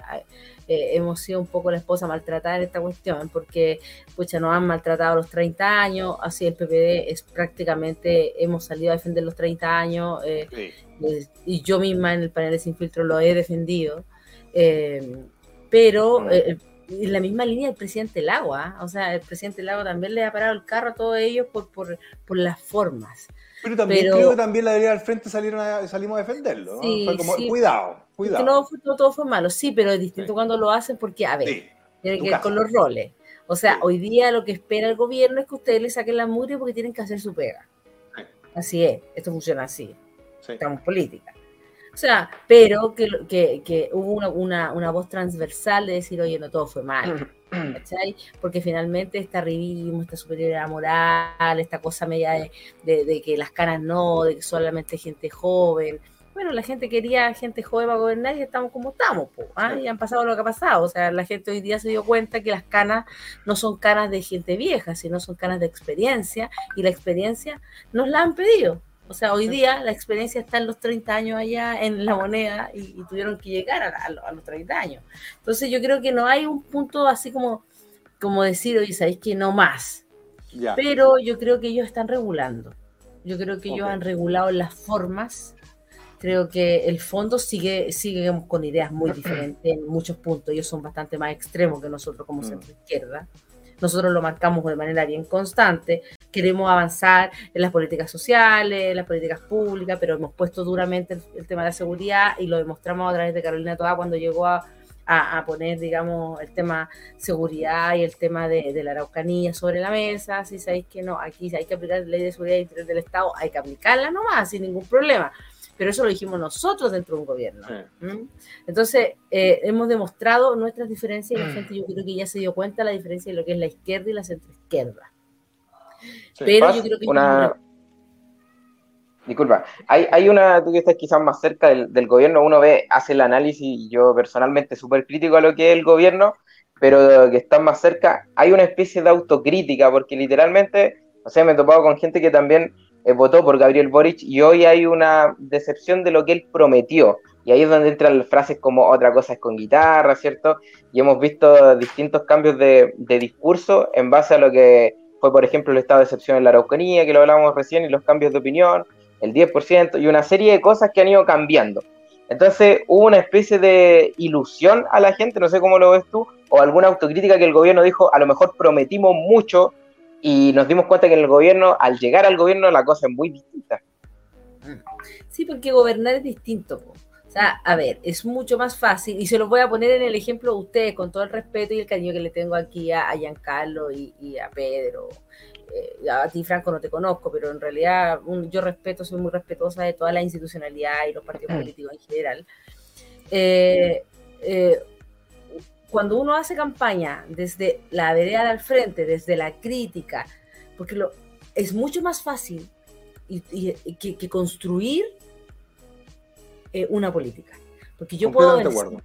eh, hemos sido un poco la esposa maltratada en esta cuestión, porque pucha, nos han maltratado a los 30 años, así el PPD es prácticamente, hemos salido a defender los 30 años, eh, eh, y yo misma en el panel de Sin Filtro lo he defendido. Eh, pero eh, en la misma línea del presidente Lago, ¿ah? o sea, el presidente Lago también le ha parado el carro a todos ellos por, por, por las formas. Pero también Pero- creo que también la derecha al frente salieron a- salimos a defenderlo. Fue como, sí. cuidado, Que cuidado. no fue, todo, todo fue malo, sí, pero es distinto cuando lo hacen porque, a ver, tiene que ver con los roles. O sea, hoy día lo que espera el gobierno es que ustedes le saquen la mugre porque tienen que hacer su pega. Así es, esto funciona así. Estamos en política. O sea, pero que, que, que hubo una, una, una voz transversal de decir, oye, no todo fue mal. ¿cachai? Porque finalmente este arribismo, esta superioridad moral, esta cosa media de, de- de que las canas no, de que solamente gente joven. Bueno, la gente quería gente joven para gobernar y estamos como estamos, po, ¿ah? y han pasado lo que ha pasado. O sea, la gente hoy día se dio cuenta que las canas no son canas de gente vieja, sino son canas de experiencia y la experiencia nos la han pedido. O sea, hoy día la experiencia está en los 30 años allá en la moneda y, y tuvieron que llegar a, a lo- a los 30 años. Entonces yo creo que no hay un punto así como, como decir, oye, ¿sabéis que no más? Ya. Pero yo creo que ellos están regulando. Yo creo que ellos han regulado las formas. Creo que el fondo sigue, sigue con ideas muy diferentes en muchos puntos. Ellos son bastante más extremos que nosotros como centro izquierda. Nosotros lo marcamos de manera bien constante. Queremos avanzar en las políticas sociales, en las políticas públicas, pero hemos puesto duramente el, el tema de la seguridad y lo demostramos a través de Carolina Toda cuando llegó a, a- a poner, digamos, el tema seguridad y el tema de, de la Araucanía sobre la mesa. Si sabéis que no, aquí hay que aplicar la ley de seguridad interior del Estado, hay que aplicarla nomás, sin ningún problema. Pero eso lo dijimos nosotros dentro de un gobierno. ¿Mm? Entonces, eh, hemos demostrado nuestras diferencias y la gente yo creo que ya se dio cuenta de la diferencia de lo que es la izquierda y la centroizquierda. Pero Paz, yo creo que una... Disculpa, hay, hay una, tú que estás quizás más cerca del, del gobierno, uno ve, hace el análisis, y yo personalmente súper crítico a lo que es el gobierno, pero que están más cerca, hay una especie de autocrítica, porque literalmente, o sea, me he topado con gente que también eh, votó por Gabriel Boric y hoy hay una decepción de lo que él prometió. Y ahí es donde entran las frases como otra cosa es con guitarra, ¿cierto? Y hemos visto distintos cambios de, de discurso en base a lo que fue, por ejemplo, el estado de excepción en la Araucanía, que lo hablábamos recién, y los cambios de opinión, el 10%, y una serie de cosas que han ido cambiando. Entonces hubo una especie de ilusión a la gente, no sé cómo lo ves tú, o alguna autocrítica que el gobierno dijo, a lo mejor prometimos mucho y nos dimos cuenta que en el gobierno, al llegar al gobierno, la cosa es muy distinta. Sí, porque gobernar es distinto. Sea, a ver, es mucho más fácil, y se los voy a poner en el ejemplo de ustedes, con todo el respeto y el cariño que le tengo aquí a, a Giancarlo y, y a Pedro. Eh, a ti, Franco, no te conozco, pero en realidad un- yo respeto, soy muy respetuosa de toda la institucionalidad y los partidos políticos en general. Eh, eh, cuando uno hace campaña desde la vereda al frente, desde la crítica, porque lo, es mucho más fácil y, y- y que, que construir eh, una política. Porque yo puedo decir.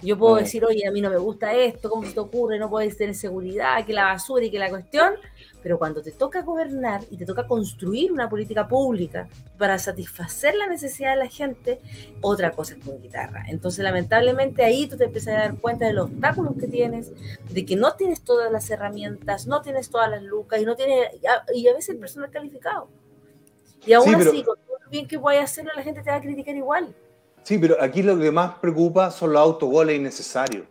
Yo puedo Mm. decir, oye, a mí no me gusta esto, ¿cómo se te ocurre? No puedes tener seguridad, que la basura y que la cuestión. Pero cuando te toca gobernar y te toca construir una política pública para satisfacer la necesidad de la gente, otra cosa es con guitarra. Entonces, lamentablemente, ahí tú te empiezas a dar cuenta de los obstáculos que tienes, de que no tienes todas las herramientas, no tienes todas las lucas y no tienes, y a veces el personal calificado. Y aún Sí, pero- así, con todo lo bien que voy a hacerlo, la gente te va a criticar igual. Sí, pero aquí lo que más preocupa son los autogoles innecesarios.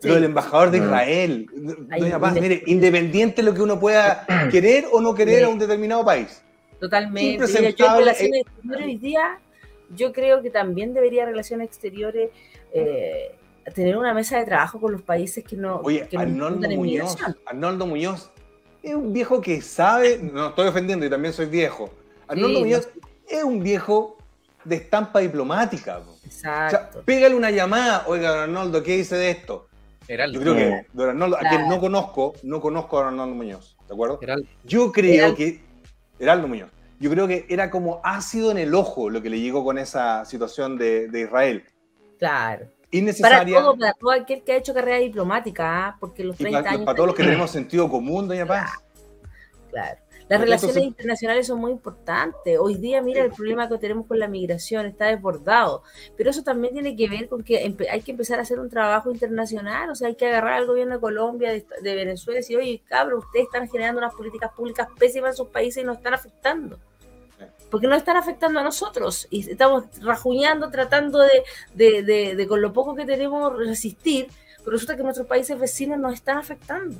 Sí. Lo del embajador de. Israel. Ay, Doña Paz, mire, independiente de lo que uno pueda querer o no querer a un determinado país. Totalmente. Mira, yo en Impresentable, relaciones eh. exteriores hoy día, yo creo que también debería relaciones exteriores eh, tener una mesa de trabajo con los países que no, Oye, que no Arnoldo Muñoz. Arnoldo Muñoz es un viejo que sabe, no estoy ofendiendo y también soy viejo. Arnoldo Sí, Muñoz es un viejo de estampa diplomática. po. O sea, Exacto. pégale una llamada, oiga, don Arnoldo, ¿qué dice de esto? Heraldo. Yo creo que, don Arnoldo, a quien no conozco, no conozco a Arnoldo Muñoz, ¿de acuerdo? Heraldo. Yo creo Heraldo. que. Heraldo Muñoz. Yo creo que era como ácido en el ojo lo que le llegó con esa situación de, de Israel. Claro. Para todo, para todo aquel que ha hecho carrera diplomática, ¿ah? porque los y 30 para, años. para todos los que tenemos sentido común, doña Paz. Claro. Las relaciones internacionales son muy importantes. Hoy día, mira, el problema que tenemos con la migración está desbordado. Pero eso también tiene que ver con que hay que empezar a hacer un trabajo internacional. O sea, hay que agarrar al gobierno de Colombia, de, de Venezuela y decir, oye, cabrón, ustedes están generando unas políticas públicas pésimas en sus países y nos están afectando. Porque nos están afectando a nosotros y estamos rajuñando, tratando de, de- de- de con lo poco que tenemos resistir, pero resulta que nuestros países vecinos nos están afectando.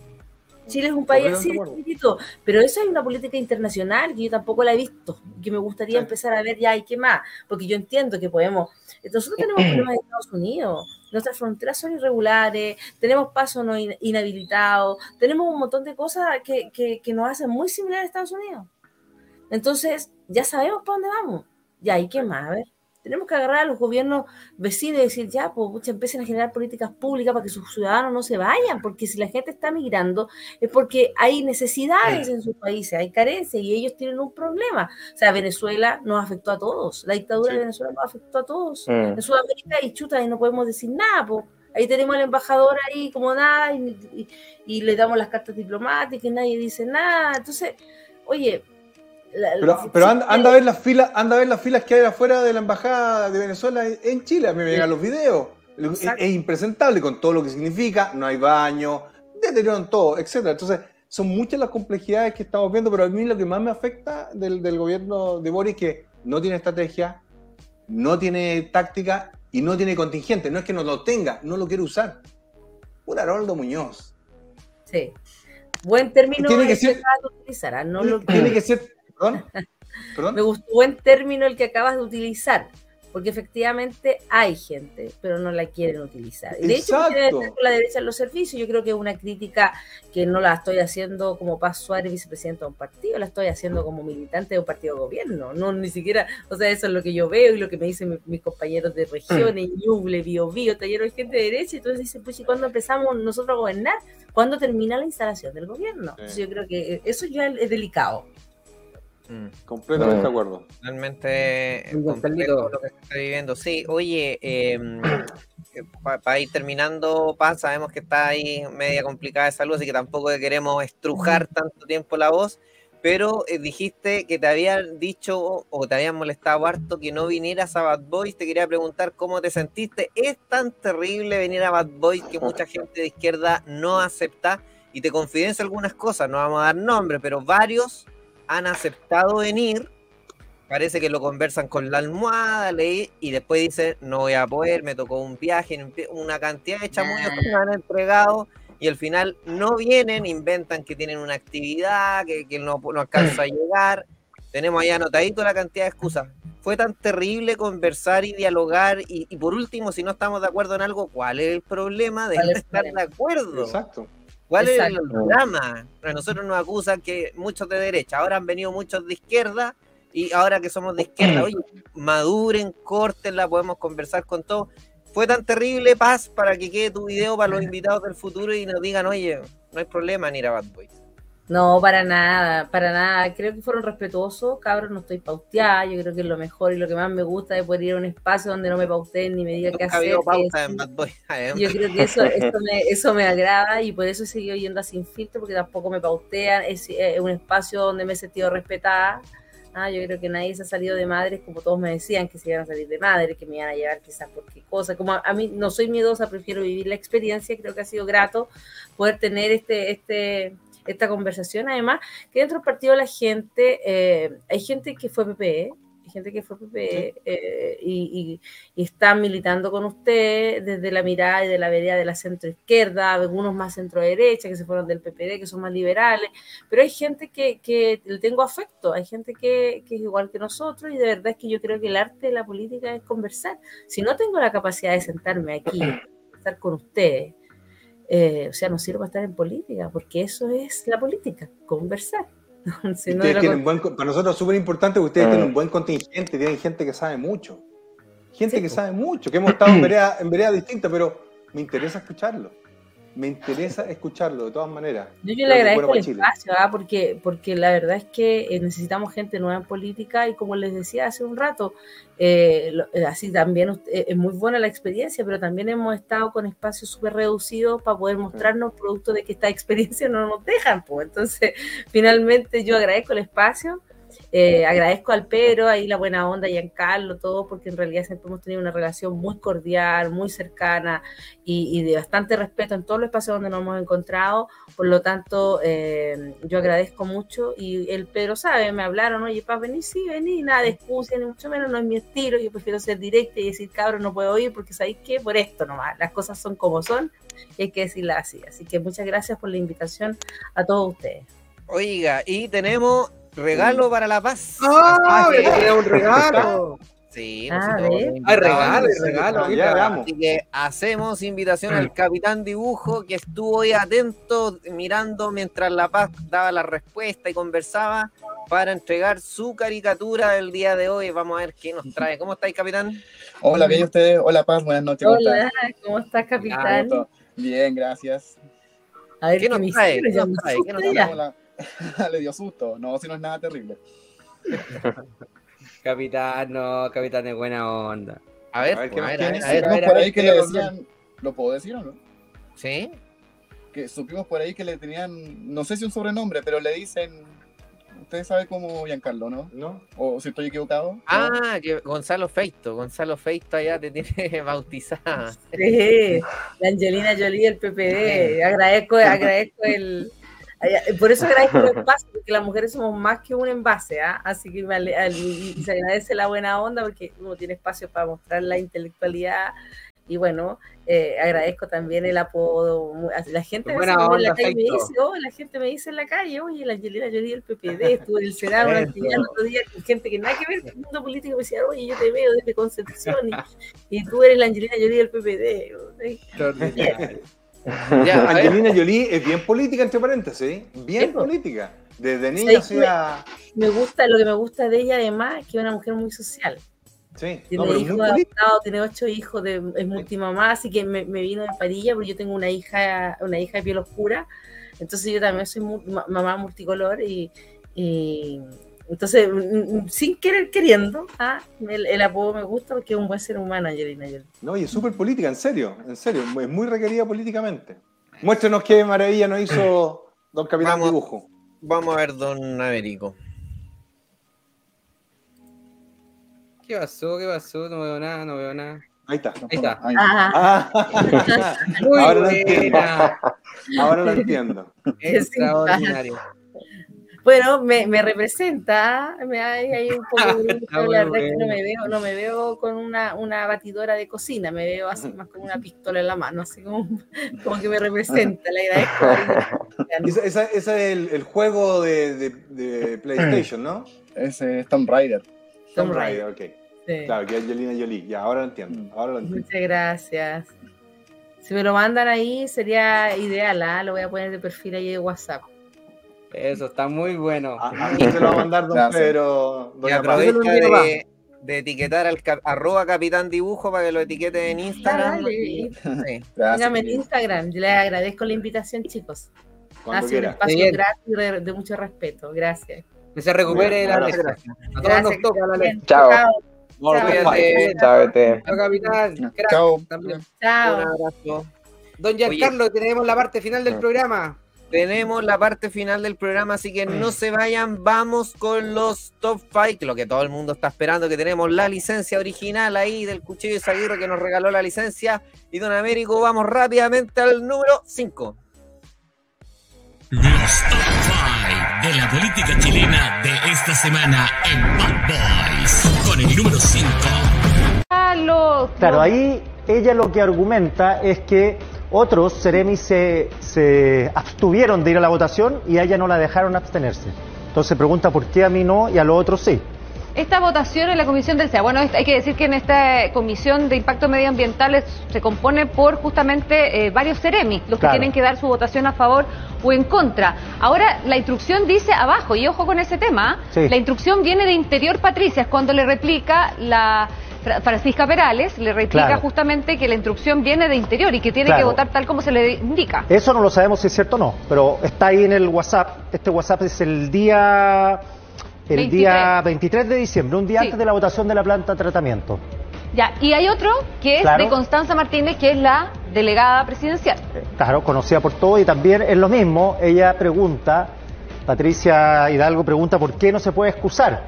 Chile es un país así chiquitito, pero eso es una política internacional que yo tampoco la he visto, que me gustaría empezar a ver ya y qué más, porque yo entiendo que podemos, nosotros tenemos problemas en Estados Unidos, nuestras fronteras son irregulares, tenemos pasos no in- inhabilitados, tenemos un montón de cosas que, que, que nos hacen muy similar a Estados Unidos. Entonces, ya sabemos para dónde vamos. Ya, ¿y qué más? A ver, tenemos que agarrar a los gobiernos vecinos y decir, ya, pues pucha, empiecen a generar políticas públicas para que sus ciudadanos no se vayan, porque si la gente está migrando es porque hay necesidades en sus países, hay carencias y ellos tienen un problema. O sea, Venezuela nos afectó a todos, la dictadura de Venezuela nos afectó a todos. Mm. En Sudamérica y chuta, y no podemos decir nada, pues. Ahí tenemos al embajador ahí como nada y, y- y le damos las cartas diplomáticas y nadie dice nada. Entonces, oye, la- Pero, anda, anda a ver las filas, anda a ver las filas que hay afuera de la embajada de Venezuela en- en Chile. A mí me llegan los videos. Es, impresentable con todo lo que significa. No hay baño, deterioro en todo, etcétera. Entonces, son muchas las complejidades que estamos viendo, pero a mí lo que más me afecta del, del gobierno de Boris es que no tiene estrategia, no tiene táctica y no tiene contingente. No es que no lo tenga, no lo quiere usar. Un Haroldo Muñoz. Sí. Buen término. No lo- Tiene que ser. Perdón. ¿Perdón? Me gustó buen término el que acabas de utilizar, porque efectivamente hay gente, pero no la quieren utilizar. Y de hecho, estar con la derecha en los servicios. Yo creo que es una crítica que no la estoy haciendo como Paz Suárez, vicepresidente de un partido, la estoy haciendo como militante de un partido de gobierno. No, ni siquiera, o sea, eso es lo que yo veo y lo que me dicen mi- mis compañeros de regiones, Ñuble, Bio Bio, de gente de derecha. Entonces dicen, pues, ¿y cuándo empezamos nosotros a gobernar? ¿Cuándo termina la instalación del gobierno? Entonces, yo creo que eso ya es delicado. Completamente Mm. de acuerdo. Bien, complejo Carlito. lo que se está viviendo. Sí, oye, para ir terminando, Paz, sabemos que está ahí media complicada de salud, así que tampoco queremos estrujar tanto tiempo la voz, pero eh, dijiste que te habían dicho o te habían molestado harto que no vinieras a Bad Boys. Te quería preguntar cómo te sentiste. ¿Es tan terrible venir a Bad Boys que mucha gente de izquierda no acepta? Y te confidencio algunas cosas, no vamos a dar nombres, pero varios han aceptado venir. Parece que lo conversan con la almohada, leí, y después dicen, no voy a poder, me tocó un viaje, una cantidad de chamullos que me han entregado, y al final no vienen, inventan que tienen una actividad, que, que no, no alcanza a llegar. Tenemos ahí anotadito la cantidad de excusas. Fue tan terrible conversar y dialogar, y, y por último, si no estamos de acuerdo en algo, ¿cuál es el problema de ¿Cuál no es el estar de acuerdo? Exacto. ¿Cuál es el drama? A nosotros nos acusan que muchos de derecha, ahora han venido muchos de izquierda y ahora que somos de izquierda, oye, maduren, córtenla, podemos conversar con todos. Fue tan terrible, Paz, para que quede tu video para los invitados del futuro y nos digan, oye, no hay problema en ir a Bad Boys. No, para nada, para nada. Creo que fueron respetuosos, cabros, no estoy pauteada. Yo creo que es lo mejor y lo que más me gusta de poder ir a un espacio donde no me pauteen ni me digan qué hacer. pauta es- en Bad Boy. Además. Yo creo que eso, eso, me, eso me agrada y por eso he seguido yendo a Sin Filtro, porque tampoco me pautean. Es eh, un espacio donde me he sentido respetada. Ah, yo creo que nadie se ha salido de madres, como todos me decían, que se iban a salir de madre, que me iban a llevar quizás por qué cosa. Como a, a mí no soy miedosa, prefiero vivir la experiencia. Creo que ha sido grato poder tener este, este, esta conversación. Además, que dentro del partido la gente, eh, hay gente que fue PPE, hay gente que fue PPE eh, y, y- y está militando con usted desde la mirada y de la vereda de la centro izquierda, algunos más centro derecha que se fueron del PPD, que son más liberales, pero hay gente que, que le tengo afecto, hay gente que, que es igual que nosotros y de verdad es que yo creo que el arte de la política es conversar. Si no tengo la capacidad de sentarme aquí, estar con ustedes, eh, o sea, no sirvo para estar en política, porque eso es la política, conversar. Si no, lo buen, para nosotros es súper importante porque ustedes Mm. tienen un buen contingente, tienen gente que sabe mucho. Gente que sabe mucho, que hemos estado en veredas en vereda distintas, pero me interesa escucharlo. Me interesa escucharlo de todas maneras. Yo, le agradezco bueno el espacio, ¿ah? porque, porque la verdad es que eh, necesitamos gente nueva en política y como les decía hace un rato, eh, eh, así también eh, es muy buena la experiencia, pero también hemos estado con espacios súper reducidos para poder mostrarnos producto de que esta experiencia no nos dejan. Pues. Entonces, finalmente yo agradezco el espacio. Eh, agradezco al Pedro, ahí la buena onda, y a Giancarlo, todo, porque en realidad siempre hemos tenido una relación muy cordial, muy cercana y, y de bastante respeto en todos los espacios donde nos hemos encontrado. Por lo tanto, eh, yo agradezco mucho y el Pedro sabe, me hablaron, oye, para venir, sí, vení, nada de excusa, ni mucho menos, no es mi estilo, yo prefiero ser directa y decir, cabrón, no puedo ir porque sabéis que por esto nomás, las cosas son como son y hay que decirlas así. Así que muchas gracias por la invitación a todos ustedes. Oiga, y tenemos regalo para la paz. ¡Ah! Es un regalo! Sí, Ah, ¿ves? nos Hay invitaban, regalo, Ya. Así que hacemos invitación al capitán dibujo que estuvo ahí atento mirando mientras La Paz daba la respuesta y conversaba para entregar su caricatura del día de hoy. Vamos a ver qué nos trae. ¿Cómo estáis, capitán? Hola, bien ustedes. Hola, Paz. Buenas noches. ¿cómo Hola? ¿cómo estás, Ah, capitán? Bien, gracias. A ver, ¿Qué nos trae? ¿Qué nos trae? ¿Qué nos trae? Le dio susto. No, si no es nada terrible. Capitán, no, capitán es buena onda. A ver, A ver, ¿qué pues, a a por ahí que ¿qué le decían. ¿Lo puedo decir o no? ¿Sí? Que supimos por ahí que le tenían. No sé si un sobrenombre, pero le dicen. Ustedes saben cómo Giancarlo, ¿no? ¿No? O si estoy equivocado. ¿no? Ah, que Gonzalo Feito. Gonzalo Feito allá te tiene bautizada. Sí, la Angelina Jolie del PPD. Agradezco, agradezco el. Por eso agradezco el espacio, porque las mujeres somos más que un envase, ¿ah? Así que me ale- al- y se agradece la buena onda porque uno tiene espacio para mostrar la intelectualidad. Y bueno, eh, agradezco también el apodo. La gente me en la calle me dice, oh, la gente me dice en la calle, oye, la Angelina Jolie del PPD, estuvo en el Senado el otro día con gente que nada que ver con el mundo político me decía, oye, yo te veo desde Concepción y, y tú eres la Angelina Jolie del PPD. Ya. Angelina Jolie es bien política, entre paréntesis. Bien Sí, po. política. Desde niña hacía. Me gusta, lo que me gusta de ella además es que es una mujer muy social. Sí, Tiene no, hijos adoptados, tiene ocho hijos, de, es multimamá, así que me, me vino de parilla porque yo tengo una hija, una hija de piel oscura, entonces yo también soy mamá multicolor y, y entonces mm, mm, sin querer queriendo, ah, el, el apodo me gusta porque es un buen ser humano, Angelina Jolie. No, y es súper política, en serio, en serio. Es muy requerida políticamente. Muéstrenos qué maravilla nos hizo Don Capitán Vamos. Dibujo. Vamos a ver, don Américo. ¿Qué pasó? ¿Qué pasó? No veo nada, no veo nada. Ahí está. Ahí está. Ah, Ah, Muy ahora lo entiendo. Ahora lo entiendo. Extraordinario. Bueno, me, me representa, me hay, hay un poco de muy la verdad es que no bueno. me veo, no me veo con una, una batidora de cocina, me veo así más con una pistola en la mano, así como, como que me representa, le agradezco. Ese esa, ese es el, el juego de, de- de PlayStation, ¿no? Ese es Tomb Raider. Tomb Raider. Ok. Sí. Claro, que es Angelina Jolie. Ya, ahora lo entiendo. Ahora lo entiendo. Muchas gracias. Si me lo mandan ahí sería ideal, ¿ah? lo voy a poner de perfil ahí de WhatsApp. Eso está muy bueno. A, mí se lo va a mandar Don Gracias. Pedro. Y aprovecha de, de etiquetar al cap- arroba capitán dibujo para que lo etiquete en Instagram. Sí. Gracias. Síganme en Instagram, yo les agradezco la invitación, chicos. Cuando Ha sido un espacio Bien. gratis de, de mucho respeto. Gracias. Que se recupere la Gracias. letra. A todos nos toca la letra. Chao. Chao. Chao, capitán. Chao. Chao. Un abrazo. Don Giancarlo, tenemos la parte final del programa. Tenemos la parte final del programa, así que no se vayan. Vamos con los top 5, lo que todo el mundo está esperando, que tenemos la licencia original ahí del Cuchillo de Zaguirre que nos regaló la licencia. Y Don Américo, vamos rápidamente al número 5. Los top 5 de la política chilena de esta semana en Bad Boys. Con el número 5. Claro, ahí ella lo que argumenta es que otros Ceremi se, se abstuvieron de ir a la votación y a ella no la dejaron abstenerse. Entonces pregunta por qué a mí no y a los otros sí. Esta votación en la Comisión del SEA, bueno, hay que decir que en esta Comisión de Impacto Medioambiental se compone por justamente eh, varios CEREMI, los que Claro. tienen que dar su votación a favor o en contra. Ahora, la instrucción dice abajo, y ojo con ese tema, Sí. la instrucción viene de Interior Patricia, es cuando le replica la Fra- Francisca Perales, le replica Claro. justamente que la instrucción viene de Interior y que tiene que votar tal como se le indica. Eso no lo sabemos si es cierto o no, pero está ahí en el WhatsApp. Este WhatsApp es el día el 23. día 23 de diciembre, un día Sí. antes de la votación de la planta de tratamiento. Ya, y hay otro que es Claro. de Constanza Martínez, que es la delegada presidencial. Claro, conocida por todo y también es lo mismo, ella pregunta, Patricia Hidalgo pregunta por qué no se puede excusar.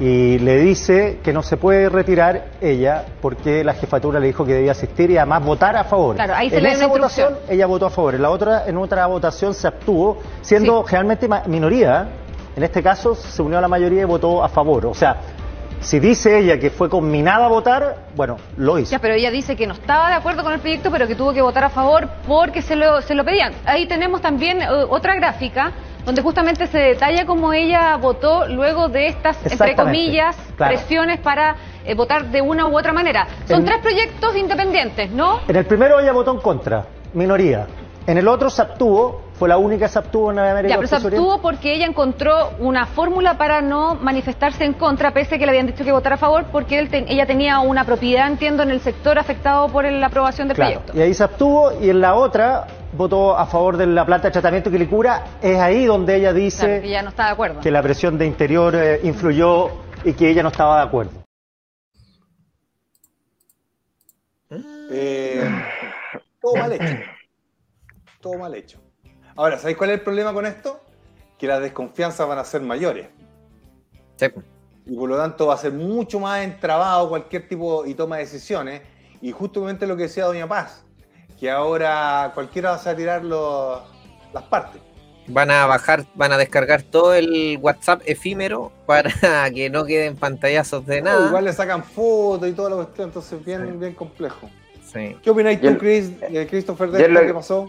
Y le dice que no se puede retirar ella porque la jefatura le dijo que debía asistir y además votar a favor. Claro, ahí se en lee esa votación ella votó a favor, en la otra, en otra votación se abstuvo, siendo generalmente ma- minoría. En este caso se unió a la mayoría y votó a favor. O sea, si dice ella que fue combinada a votar, bueno, lo hizo. Ya, pero ella dice que no estaba de acuerdo con el proyecto, pero que tuvo que votar a favor porque se lo, se lo pedían. Ahí tenemos también eh, otra gráfica donde justamente se detalla cómo ella votó luego de estas, entre comillas, claro. presiones para eh, votar de una u otra manera. Son En- tres proyectos independientes, ¿no? En el primero ella votó en contra, minoría. En el otro se abstuvo, fue la única que se abstuvo en América Ya, pero abstuvo porque ella encontró una fórmula para no manifestarse en contra, pese a que le habían dicho que votara a favor, porque él te- ella tenía una propiedad, entiendo, en el sector afectado por el- la aprobación del Claro, proyecto. y ahí se abstuvo y en la otra votó a favor de la planta de tratamiento que le cura. Es ahí donde ella dice Claro, que ya no está de acuerdo. que la presión de interior eh, influyó y que ella no estaba de acuerdo. Eh, todo mal hecho. Todo mal hecho. Ahora, ¿sabéis cuál es el problema con esto? Que las desconfianzas van a ser mayores. Y por lo tanto va a ser mucho más entrabado cualquier tipo y toma de decisiones. Y justamente lo que decía Doña Paz, que ahora cualquiera va a tirar los- las partes. Van a bajar, van a descargar todo el WhatsApp efímero para que no queden pantallazos de nada. Igual le sacan fotos y toda la cuestión, entonces bien, bien complejo. Sí. ¿Qué opináis tú, Chris, eh, Christopher, de lo- que pasó?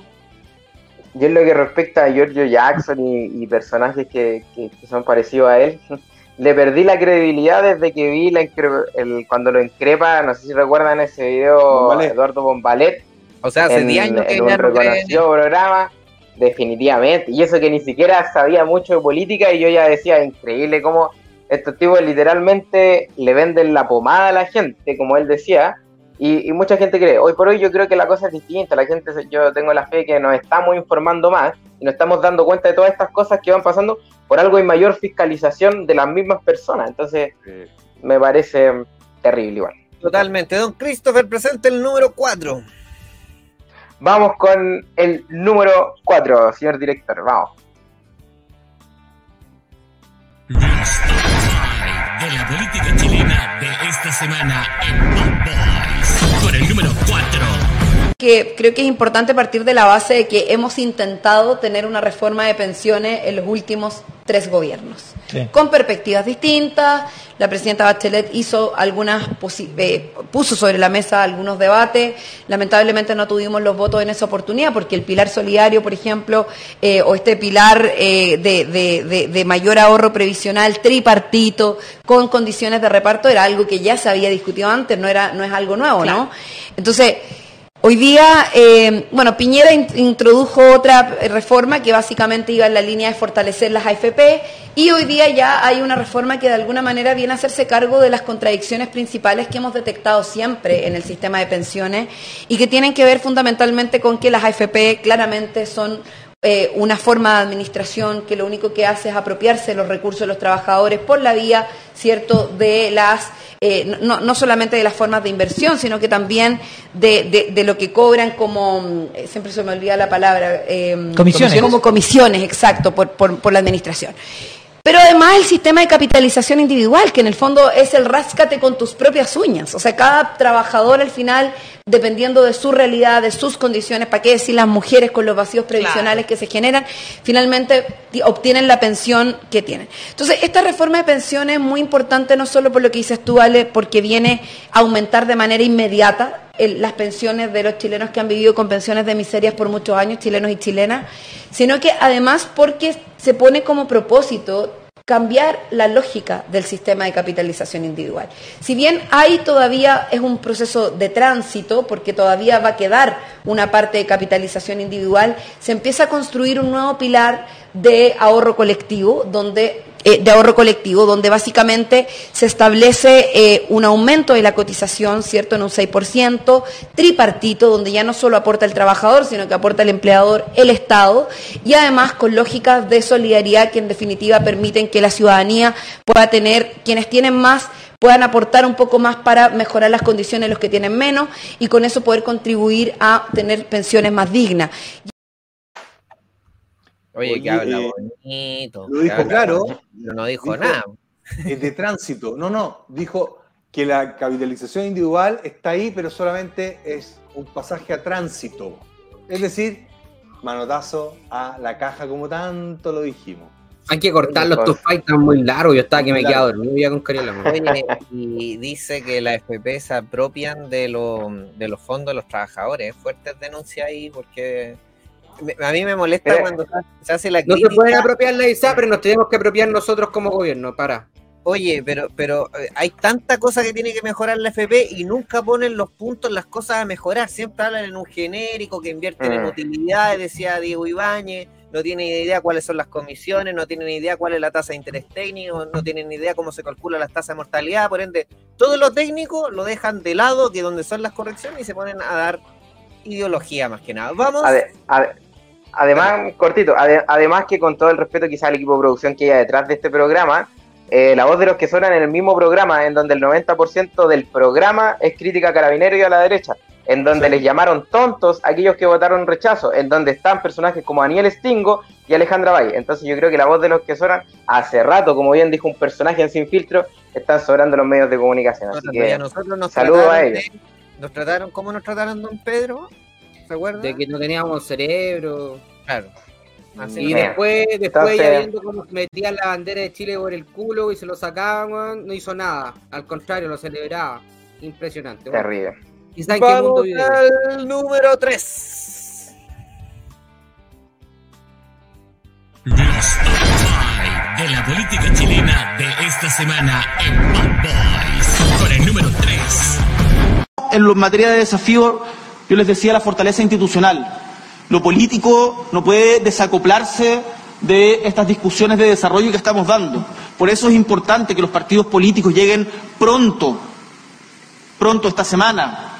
Y en lo que respecta a Giorgio Jackson y, y personajes que, que- que son parecidos a él, le perdí la credibilidad desde que vi la el, cuando lo increpa, no sé si recuerdan ese video, Bombalet. Eduardo Bombalet. O sea, hace en, 10 años que en un creen reconocido programa, definitivamente. Y eso que ni siquiera sabía mucho de política y yo ya decía, increíble cómo estos tipos literalmente le venden la pomada a la gente, como él decía, y, y mucha gente cree. Hoy por hoy yo creo que la cosa es distinta, la gente, yo tengo la fe que nos estamos informando más y nos estamos dando cuenta de todas estas cosas que van pasando por algo y mayor fiscalización de las mismas personas. Entonces, me parece terrible igual. Totalmente. Don Christopher, presente el número 4. Vamos con el número 4, señor director, vamos. de la política chilena de esta semana en que creo que es importante partir de la base de que hemos intentado tener una reforma de pensiones en los últimos tres gobiernos, con perspectivas distintas. La presidenta Bachelet hizo algunas posi- eh, puso sobre la mesa algunos debates. Lamentablemente no tuvimos los votos en esa oportunidad porque el pilar solidario, por ejemplo, eh, o este pilar eh, de, de- de- de mayor ahorro previsional tripartito con condiciones de reparto era algo que ya se había discutido antes, no era no es algo nuevo, ¿no? Entonces Hoy día, eh, bueno, Piñera in- introdujo otra reforma que básicamente iba en la línea de fortalecer las AFP y hoy día ya hay una reforma que de alguna manera viene a hacerse cargo de las contradicciones principales que hemos detectado siempre en el sistema de pensiones y que tienen que ver fundamentalmente con que las AFP claramente son eh, una forma de administración que lo único que hace es apropiarse de los recursos de los trabajadores por la vía, ¿cierto?, de las, eh, no, no solamente de las formas de inversión, sino que también de, de- de lo que cobran como, eh, siempre se me olvida la palabra, eh, Comisiones. Como comisiones, exacto, por, por, por la administración. Pero además el sistema de capitalización individual, que en el fondo es el ráscate con tus propias uñas. O sea, cada trabajador al final, dependiendo de su realidad, de sus condiciones, para qué decir las mujeres con los vacíos previsionales que se generan, finalmente ti- obtienen la pensión que tienen. Entonces, esta reforma de pensiones es muy importante no solo por lo que dices tú, Ale, porque viene a aumentar de manera inmediata el- las pensiones de los chilenos que han vivido con pensiones de miserias por muchos años, chilenos y chilenas, sino que además porque se pone como propósito cambiar la lógica del sistema de capitalización individual. Si bien hay todavía es un proceso de tránsito, porque todavía va a quedar una parte de capitalización individual, se empieza a construir un nuevo pilar de ahorro colectivo, donde eh, de ahorro colectivo, donde básicamente se establece eh, un aumento de la cotización, ¿cierto?, en un 6%, tripartito, donde ya no solo aporta el trabajador, sino que aporta el empleador, el Estado, y además con lógicas de solidaridad que en definitiva permiten que la ciudadanía pueda tener, quienes tienen más, puedan aportar un poco más para mejorar las condiciones de los que tienen menos y con eso poder contribuir a tener pensiones más dignas. Oye, Oye, que habla eh, bonito. Lo dijo habla claro. pero no dijo, Dijo- nada. Es de tránsito. No, no. Dijo que la capitalización individual está ahí, pero solamente es un pasaje a tránsito. Es decir, manotazo a la caja, como tanto lo dijimos. Hay que cortarlos, estos fights están muy largos. Yo estaba que me quedaba dormido ya con Cariela. Oye, y dice que la FP se apropian de, lo- de los fondos de los trabajadores. Fuertes denuncias ahí porque a mí me molesta cuando se- hace la No se pueden apropiar la ISA, pero nos tenemos que apropiar nosotros como gobierno. Para. Oye, pero, pero eh, hay tanta cosa que tiene que mejorar la FP y nunca ponen los puntos, las cosas a mejorar. Siempre hablan en un genérico que invierten en Mm. utilidades, decía Diego Ibáñez. No tienen idea cuáles son las comisiones, no tienen idea cuál es la tasa de interés técnico, no tienen idea cómo se calcula la tasa de mortalidad. Por ende, todo lo técnico lo dejan de lado, que donde son las correcciones, y se ponen a dar ideología más que nada. Vamos. Ade- ade- además, cortito, ade- además que con todo el respeto quizá al equipo de producción que hay detrás de este programa, eh, la voz de los que suenan en el mismo programa, en donde el 90% del programa es crítica a Carabineros y a la derecha, en donde les llamaron tontos a aquellos que votaron rechazo, en donde están personajes como Daniel Stingo y Alejandra Valle. Entonces yo creo que la voz de los que suenan, hace rato, como bien dijo un personaje en Sin Filtro, están sobrando los medios de comunicación. Así Nosotros, que nosotros nos a ellos. de- nos trataron, ¿cómo nos trataron, don Pedro? ¿Se acuerda? De que no teníamos cerebro. Claro. Así y después, después Entonces- ya viendo cómo metían la bandera de Chile por el culo y se lo sacaban, no hizo nada. Al contrario, lo celebraba. Impresionante. Terrible. Quizá en qué mundo Vamos al número 3. Los top 5 de la política chilena de esta semana en Bad Boys. Con el número 3. En lo- en materia de desafío, yo les decía la fortaleza institucional. Lo político no puede desacoplarse de estas discusiones de desarrollo que estamos dando. Por eso es importante que los partidos políticos lleguen pronto, pronto esta semana,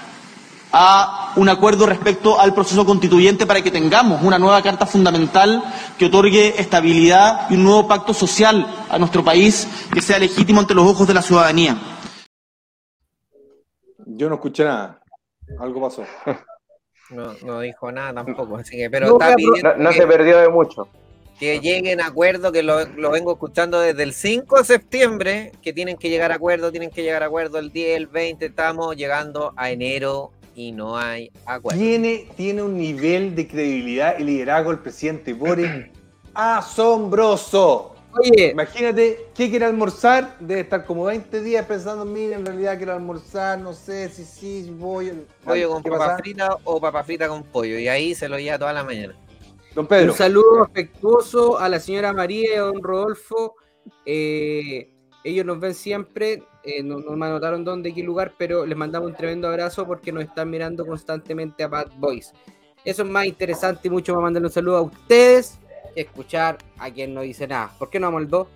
a un acuerdo respecto al proceso constituyente para que tengamos una nueva carta fundamental que otorgue estabilidad y un nuevo pacto social a nuestro país que sea legítimo ante los ojos de la ciudadanía. Yo no escuché nada. Algo pasó. No, no dijo nada tampoco, así que, pero No, está no, pidiendo no que, se perdió de mucho. que lleguen a acuerdo, que lo, lo vengo escuchando desde el 5 de septiembre, que tienen que llegar a acuerdo, tienen que llegar a acuerdo el 10, el 20, estamos llegando a enero y no hay acuerdo. Tiene, tiene un nivel de credibilidad y liderazgo el presidente Boric asombroso. Oye, imagínate qué quiere almorzar, debe estar como 20 días pensando, mira, en realidad quiero almorzar, no sé si sí, si voy. Pollo con ¿Qué papa pasa? frita o papa frita con pollo, y ahí se lo lleva toda la mañana. Don Pedro. Un saludo afectuoso a la señora María y a don Rodolfo. Eh, ellos nos ven siempre, eh, no, no me anotaron dónde, qué lugar, pero les mandamos un tremendo abrazo porque nos están mirando constantemente a Bad Boys. Eso es más interesante y mucho más mandarle un saludo a ustedes escuchar a quien no dice nada. ¿Por qué no vamos al 2?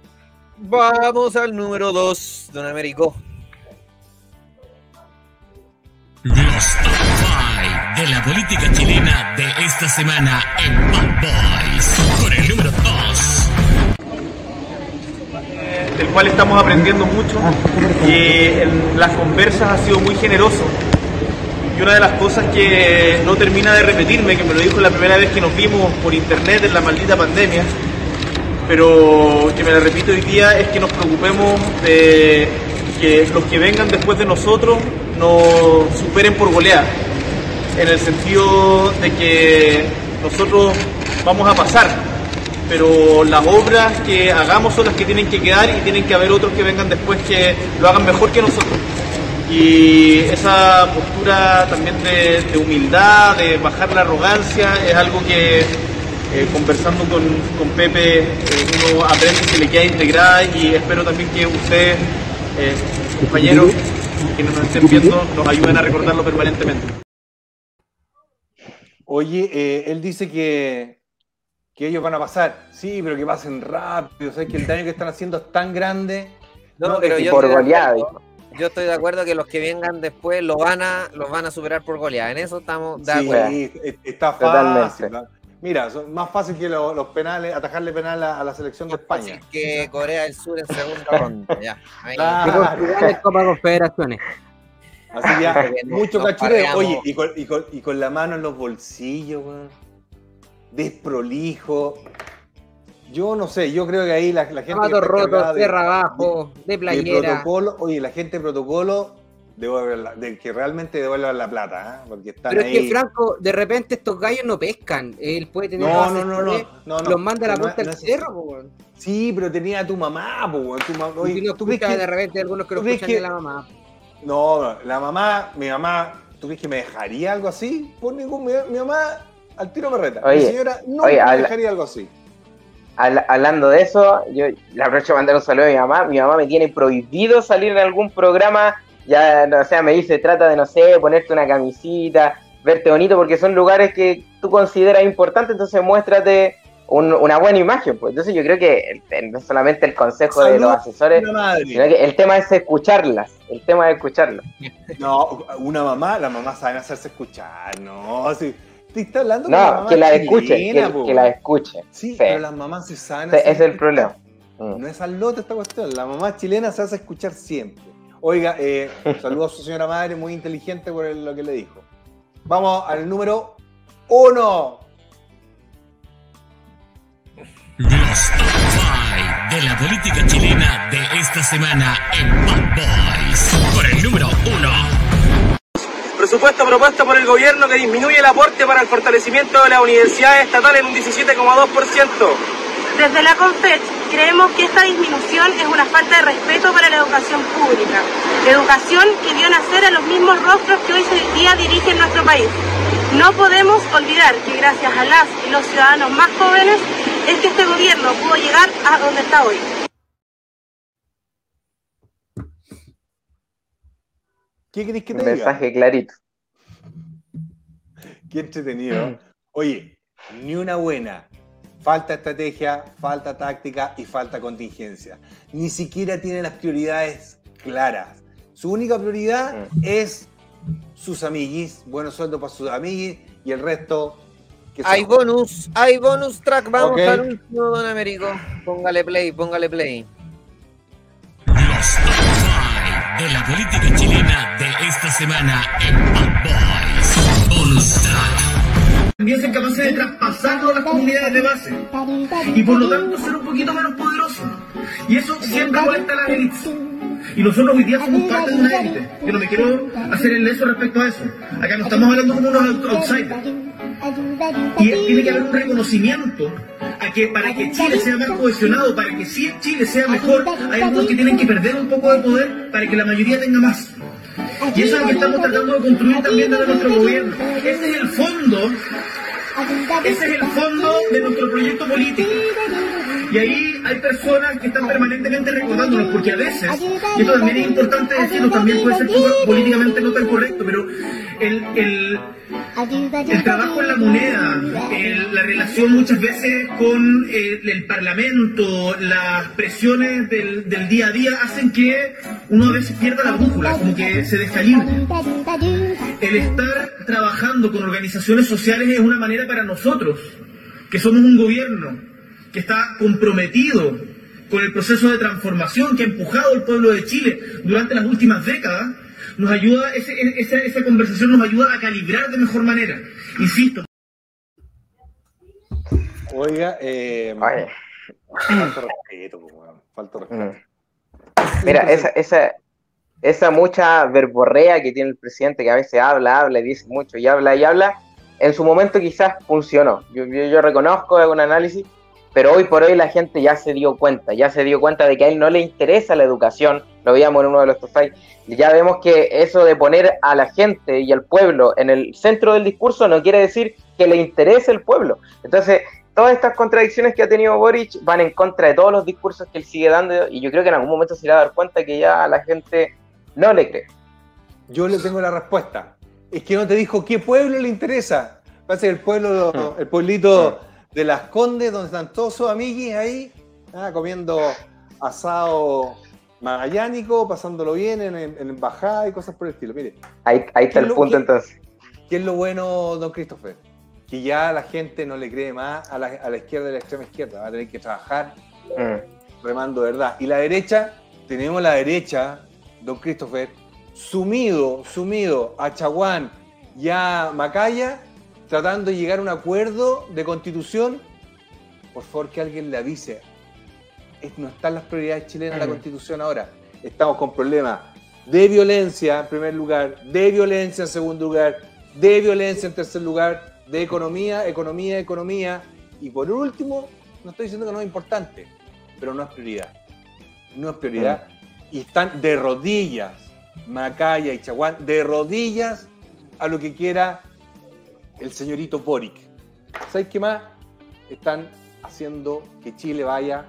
Vamos al número 2, don Américo. Los top 5 de la política chilena de esta semana en Bad Boys. Con el número 2. del cual estamos aprendiendo mucho y en las conversas ha sido muy generoso. Una de las cosas que no termina de repetirme, que me lo dijo la primera vez que nos vimos por internet en la maldita pandemia, pero que me la repito hoy día, es que nos preocupemos de que los que vengan después de nosotros nos superen por goleada, en el sentido de que nosotros vamos a pasar, pero las obras que hagamos son las que tienen que quedar y tienen que haber otros que vengan después que lo hagan mejor que nosotros. Y esa postura también de, de humildad, de bajar la arrogancia, es algo que eh, conversando con, con Pepe eh, uno aprende que le queda integrada y espero también que ustedes, eh, compañeros, que nos estén viendo, nos ayuden a recordarlo permanentemente. Oye, eh, él dice que, que ellos van a pasar. Sí, pero que pasen rápido. O sea, que el daño que están haciendo es tan grande. No, pero que yo por acuerdo- Yo estoy de acuerdo que los que vengan después los van a, los van a superar por goleada. En eso estamos de Sí, acuerdo. es- está fácil. Mira, son más fácil que lo- los penales, atajarle penal a, a la selección de España. Que Corea del Sur en segunda ronda. Ya. Ahí. Claro. Copa Confederaciones. Así ya, mucho cachureo. Oye, y con, y, con, y con la mano en los bolsillos, weón. Desprolijo. Yo no sé, yo creo que ahí la, la gente. Zapatos rotos, de- tierra abajo, de de playera. protocolo, oye, la gente de protocolo devuelve la- de que realmente devuelvan la plata, ¿eh? porque están Pero es ahí. que Franco, de repente estos gallos no pescan. Él puede tener No, los no, no, no, no, no. Los manda a la punta no del cerro, po. Sí, pero tenía a tu mamá, po, tu mamá. Oye, Y no ¿tú crees que- de repente algunos que lo tú escuchan que- de la mamá. No, la mamá, mi mamá, ¿tú crees que me dejaría algo así? Por ningún. Mi, mi mamá al tiro me reta. Oye, mi señora no oye, me habla- dejaría algo así. Habla- hablando de eso, yo le aprovecho a mandar un saludo a mi mamá. Mi mamá me tiene prohibido salir en algún programa. Ya, no, o sea, me dice, trata de, no sé, ponerte una camisita, verte bonito, porque son lugares que tú consideras importantes, entonces muéstrate un- una buena imagen. Pues. Entonces yo creo que el- no solamente el consejo de los asesores, sino que el tema es escucharlas. El tema es escucharlas. No, una mamá, la mamá sabe hacerse escuchar, no. Si, te está hablando con la No, mamá que la escuche, chilena, que, la escuche. Sí, Sí. pero las mamás se saben Sí, es el escuchar. problema. Mm. No es al lote esta cuestión. La mamá chilena se hace escuchar siempre. Oiga, eh, saludo a su señora madre, muy inteligente por lo que le dijo. Vamos al número uno. Los top 5 de la política chilena de esta semana en Bad Boys. Con el número 1. Presupuesto propuesto por el gobierno que disminuye el aporte para el fortalecimiento de las universidades estatales en un 17,2%. Desde la CONFECH creemos que esta disminución es una falta de respeto para la educación pública, educación que vio nacer a los mismos rostros que hoy en día dirigen nuestro país. No podemos olvidar que gracias a las y los ciudadanos más jóvenes es que este gobierno pudo llegar a donde está hoy. ¿Qué querés que te Un diga? mensaje clarito. Qué entretenido. Oye, ni una buena. Falta estrategia, falta táctica y falta contingencia. Ni siquiera tiene las prioridades claras. Su única prioridad es sus amiguis, buenos sueldos para sus amiguis y el resto. que se Hay bonus, hay bonus track. Vamos al último, don Américo. Póngale play, póngale play. Los top 5 de la política chilena de esta semana en también ser capaces de traspasarlo a las comunidades de base y por lo tanto ser un poquito menos poderosos. Y eso siempre molesta a las élites. Y nosotros hoy día somos parte de una élite. Yo no me quiero hacer el leso respecto a eso. Acá no estamos hablando como unos out- outsiders. Y tiene que haber un reconocimiento a que para que Chile sea más cohesionado, para que sí Chile sea mejor, hay algunos que tienen que perder un poco de poder para que la mayoría tenga más. Y eso es lo que estamos tratando de construir también desde nuestro gobierno. Ese es el fondo, ese es el fondo de nuestro proyecto político. Y ahí hay personas que están permanentemente recordándonos, porque a veces, y esto también es importante decirlo, también puede ser políticamente no tan correcto, pero el, el, el trabajo en la moneda, la relación relación muchas veces con eh, el Parlamento, las presiones del, del día a día hacen que uno a veces pierda la brújula, como que se descalibre. El estar trabajando con organizaciones sociales es una manera para nosotros, que somos un gobierno que está comprometido con el proceso de transformación que ha empujado el pueblo de Chile durante las últimas décadas, nos ayuda, ese- esa, esa conversación nos ayuda a calibrar de mejor manera. Insisto, Oiga, eh, falta respeto, falta respeto. Mira, esa, esa, esa mucha verborrea que tiene el presidente, que a veces habla, habla y dice mucho y habla y habla, en su momento quizás funcionó. Yo, yo, yo reconozco, hago un análisis, pero hoy por hoy la gente ya se dio cuenta, ya se dio cuenta de que a él no le interesa la educación, lo veíamos en uno de los y ya vemos que eso de poner a la gente y al pueblo en el centro del discurso no quiere decir que le interese el pueblo. Entonces, todas estas contradicciones que ha tenido Boric van en contra de todos los discursos que él sigue dando y yo creo que en algún momento se irá a dar cuenta que ya a la gente no le cree. Yo le tengo la respuesta. Es que no te dijo qué pueblo le interesa. Parece que el pueblo, el pueblito de las Condes, donde están todos sus amiguis ahí, ah, comiendo asado magallánico, pasándolo bien en, en, embajada y cosas por el estilo. Mire, Ahí, ahí está ¿Qué el lo punto que- entonces. ¿qué es lo bueno, don Christopher? Que ya la gente no le cree más a la, a la izquierda y a la extrema izquierda. Va a tener que trabajar Mm. remando de verdad. Y la derecha, tenemos la derecha, don Christopher, sumido, sumido a Chaguán y a Macaya, tratando de llegar a un acuerdo de constitución. Por favor, que alguien le avise. No están las prioridades chilenas en la constitución ahora. Estamos con problemas de violencia en primer lugar, de violencia en segundo lugar, de violencia en tercer lugar, de economía, economía, economía. Y por último, no estoy diciendo que no es importante, pero no es prioridad. No es prioridad. Y están de rodillas, Macaya y Chaguán, de rodillas a lo que quiera el señorito Boric. ¿Sabes qué más? Están haciendo que Chile vaya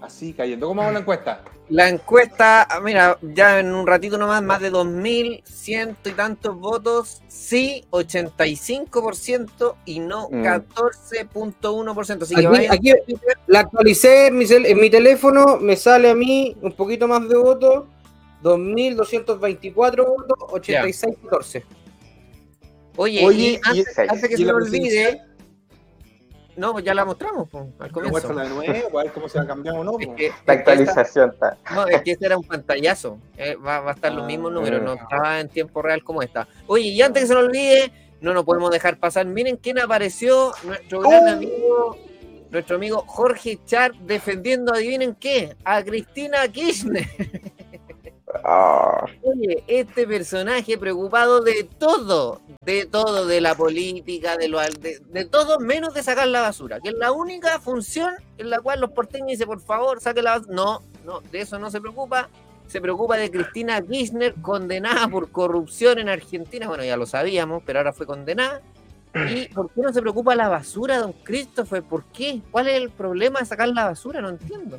así cayendo. ¿Cómo va la encuesta? La encuesta, mira, ya en un ratito nomás, más de 2.100 y tantos votos, sí, 85% y no Mm. 14.1%. Así que Aquí, la actualicé en mi, en mi teléfono, me sale a mí un poquito más de votos, 2.224 votos, 86-14. Oye, Oye, y y- antes, que y se la me olvide, no, pues ya la mostramos po, al comienzo. Nuevo, a ver cómo se va cambiando o no. La actualización está. No, es que ese era un pantallazo. eh, va, va a estar los mismos números, no estaba en tiempo real como esta. Oye, y antes que se nos olvide, no nos podemos dejar pasar. Miren quién apareció, nuestro gran amigo, nuestro amigo Jorge Char defendiendo, adivinen qué, a Cristina Kirchner. Ah, Oye, este personaje preocupado de todo, de todo, de la política, de todo menos de sacar la basura, que es la única función en la cual los porteños dicen, por favor, saque la basura. No, no, de eso no se preocupa. Se preocupa de Cristina Kirchner, condenada por corrupción en Argentina. Bueno, ya lo sabíamos, pero ahora fue condenada. ¿Y por qué no se preocupa la basura, don Christopher? ¿Por qué? ¿Cuál es el problema de sacar la basura? No entiendo.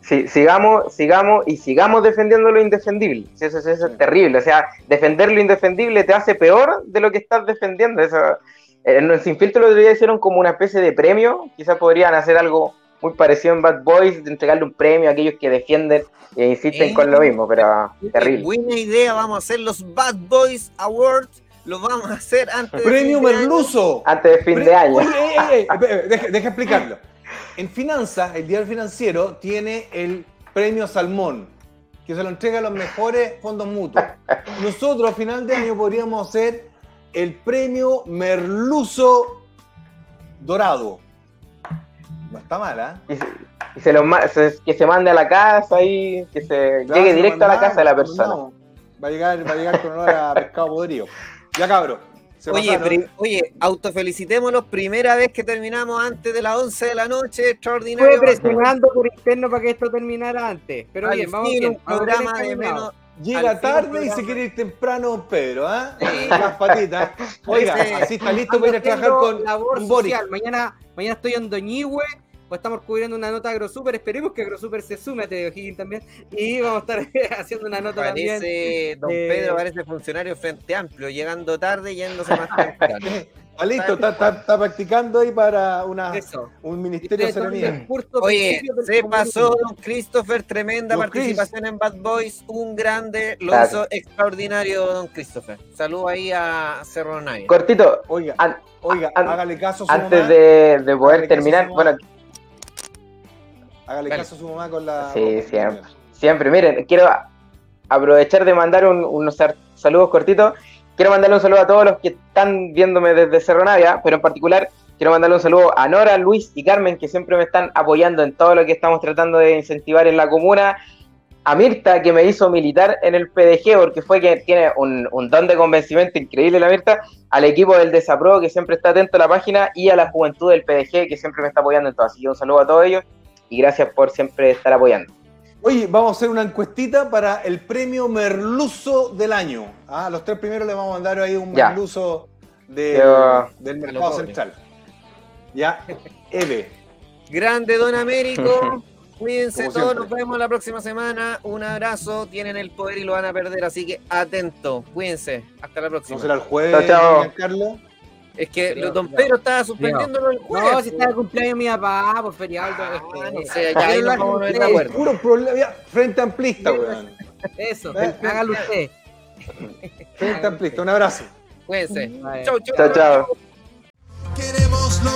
Sí, sigamos, sigamos y sigamos defendiendo lo indefendible. Sí, Eso, eso es terrible. O sea, defender lo indefendible te hace peor de lo que estás defendiendo. Eso, en el Sin Filtro día hicieron como una especie de premio. Quizás podrían hacer algo muy parecido en Bad Boys, de entregarle un premio a aquellos que defienden e insisten Eh. con lo mismo, pero terrible. buena idea, vamos a hacer los Bad Boys Awards. Los vamos a hacer antes de Premio fin de año. Merluzo. Antes de fin Pre- de año. Oye, ey, ey, ey, espera, deja, deja explicarlo. En finanzas, el diario financiero tiene el premio Salmón, que se lo entrega a los mejores fondos mutuos. Nosotros a final de año podríamos hacer el premio Merluzo Dorado. No está mal, ¿ah? Y se, y se lo ma- se- que se mande a la casa y que se Claro, llegue directo a la casa de la persona. Va a llegar, va a llegar con olor a pescado podrido. Ya cabro. Se Oye, pri- oye, autofelicitémonos. Primera vez que terminamos antes de las 11 de la noche. Extraordinario. Estuve presionando por interno para que esto terminara antes. Pero Al bien, vamos fin, bien. un programa bien de menos. Llega tarde y se quiere ir temprano, don Pedro, ¿ah? Las patitas. Oiga, así está listo para ir a trabajar con, labor con Boris. social. Mañana, mañana estoy en Doñihue, pues estamos cubriendo una nota de AgroSuper. Esperemos que AgroSuper se sume a Teo Higgins también. Y vamos a estar haciendo una nota Parece, también. don eh, Pedro parece funcionario Frente Amplio, llegando tarde y yéndose más temprano. Está listo, está, está- está practicando ahí para una, un ministerio de serenidad. Oye, se pasó Don Christopher, tremenda Don participación en Bad Boys, un grande, lo Claro. hizo extraordinario Don Christopher. Saludo ahí a Cerro Navia. Cortito. Oiga, an- oiga, an- hágale caso a su Antes mamá. de, de poder terminar, bueno, Hágale caso a su mamá con la. Sí, siempre. Siempre. Miren, quiero aprovechar de mandar un- unos saludos cortitos. Quiero mandarle un saludo a todos los que están viéndome desde Cerro Navia, pero en particular quiero mandarle un saludo a Nora, Luis y Carmen, que siempre me están apoyando en todo lo que estamos tratando de incentivar en la comuna. A Mirta, que me hizo militar en el PDG, porque fue que tiene un, un don de convencimiento increíble la Mirta. Al equipo del Desapro, que siempre está atento a la página, y a la juventud del PDG, que siempre me está apoyando en todo. Así que un saludo a todos ellos y gracias por siempre estar apoyando. Oye, vamos a hacer una encuestita para el premio Merluzo del año. Ah, a los tres primeros le vamos a mandar ahí un Ya. Merluzo de- Yo- del A mercado central. Ya, Eve. Grande Don Américo. Cuídense Como todos, siempre. nos vemos la próxima semana. Un abrazo, tienen el poder y lo van a perder, así que atento, cuídense. Hasta la próxima. ¿No será el jueves, Chao, chao. Giancarlo? Es que lo- Don Pedro estaba suspendiéndolo el jueves. No, si está el cumpleaños de mi papá, por feriado. es que- Ah, no sé, ya ahí nos vamos de acuerdo. Puro problema. Frente amplista, weón. Eso, Eh, hágalo usted. Frente amplista. Un abrazo. Cuídense. Chau, chau. Chao, chao. Queremos lo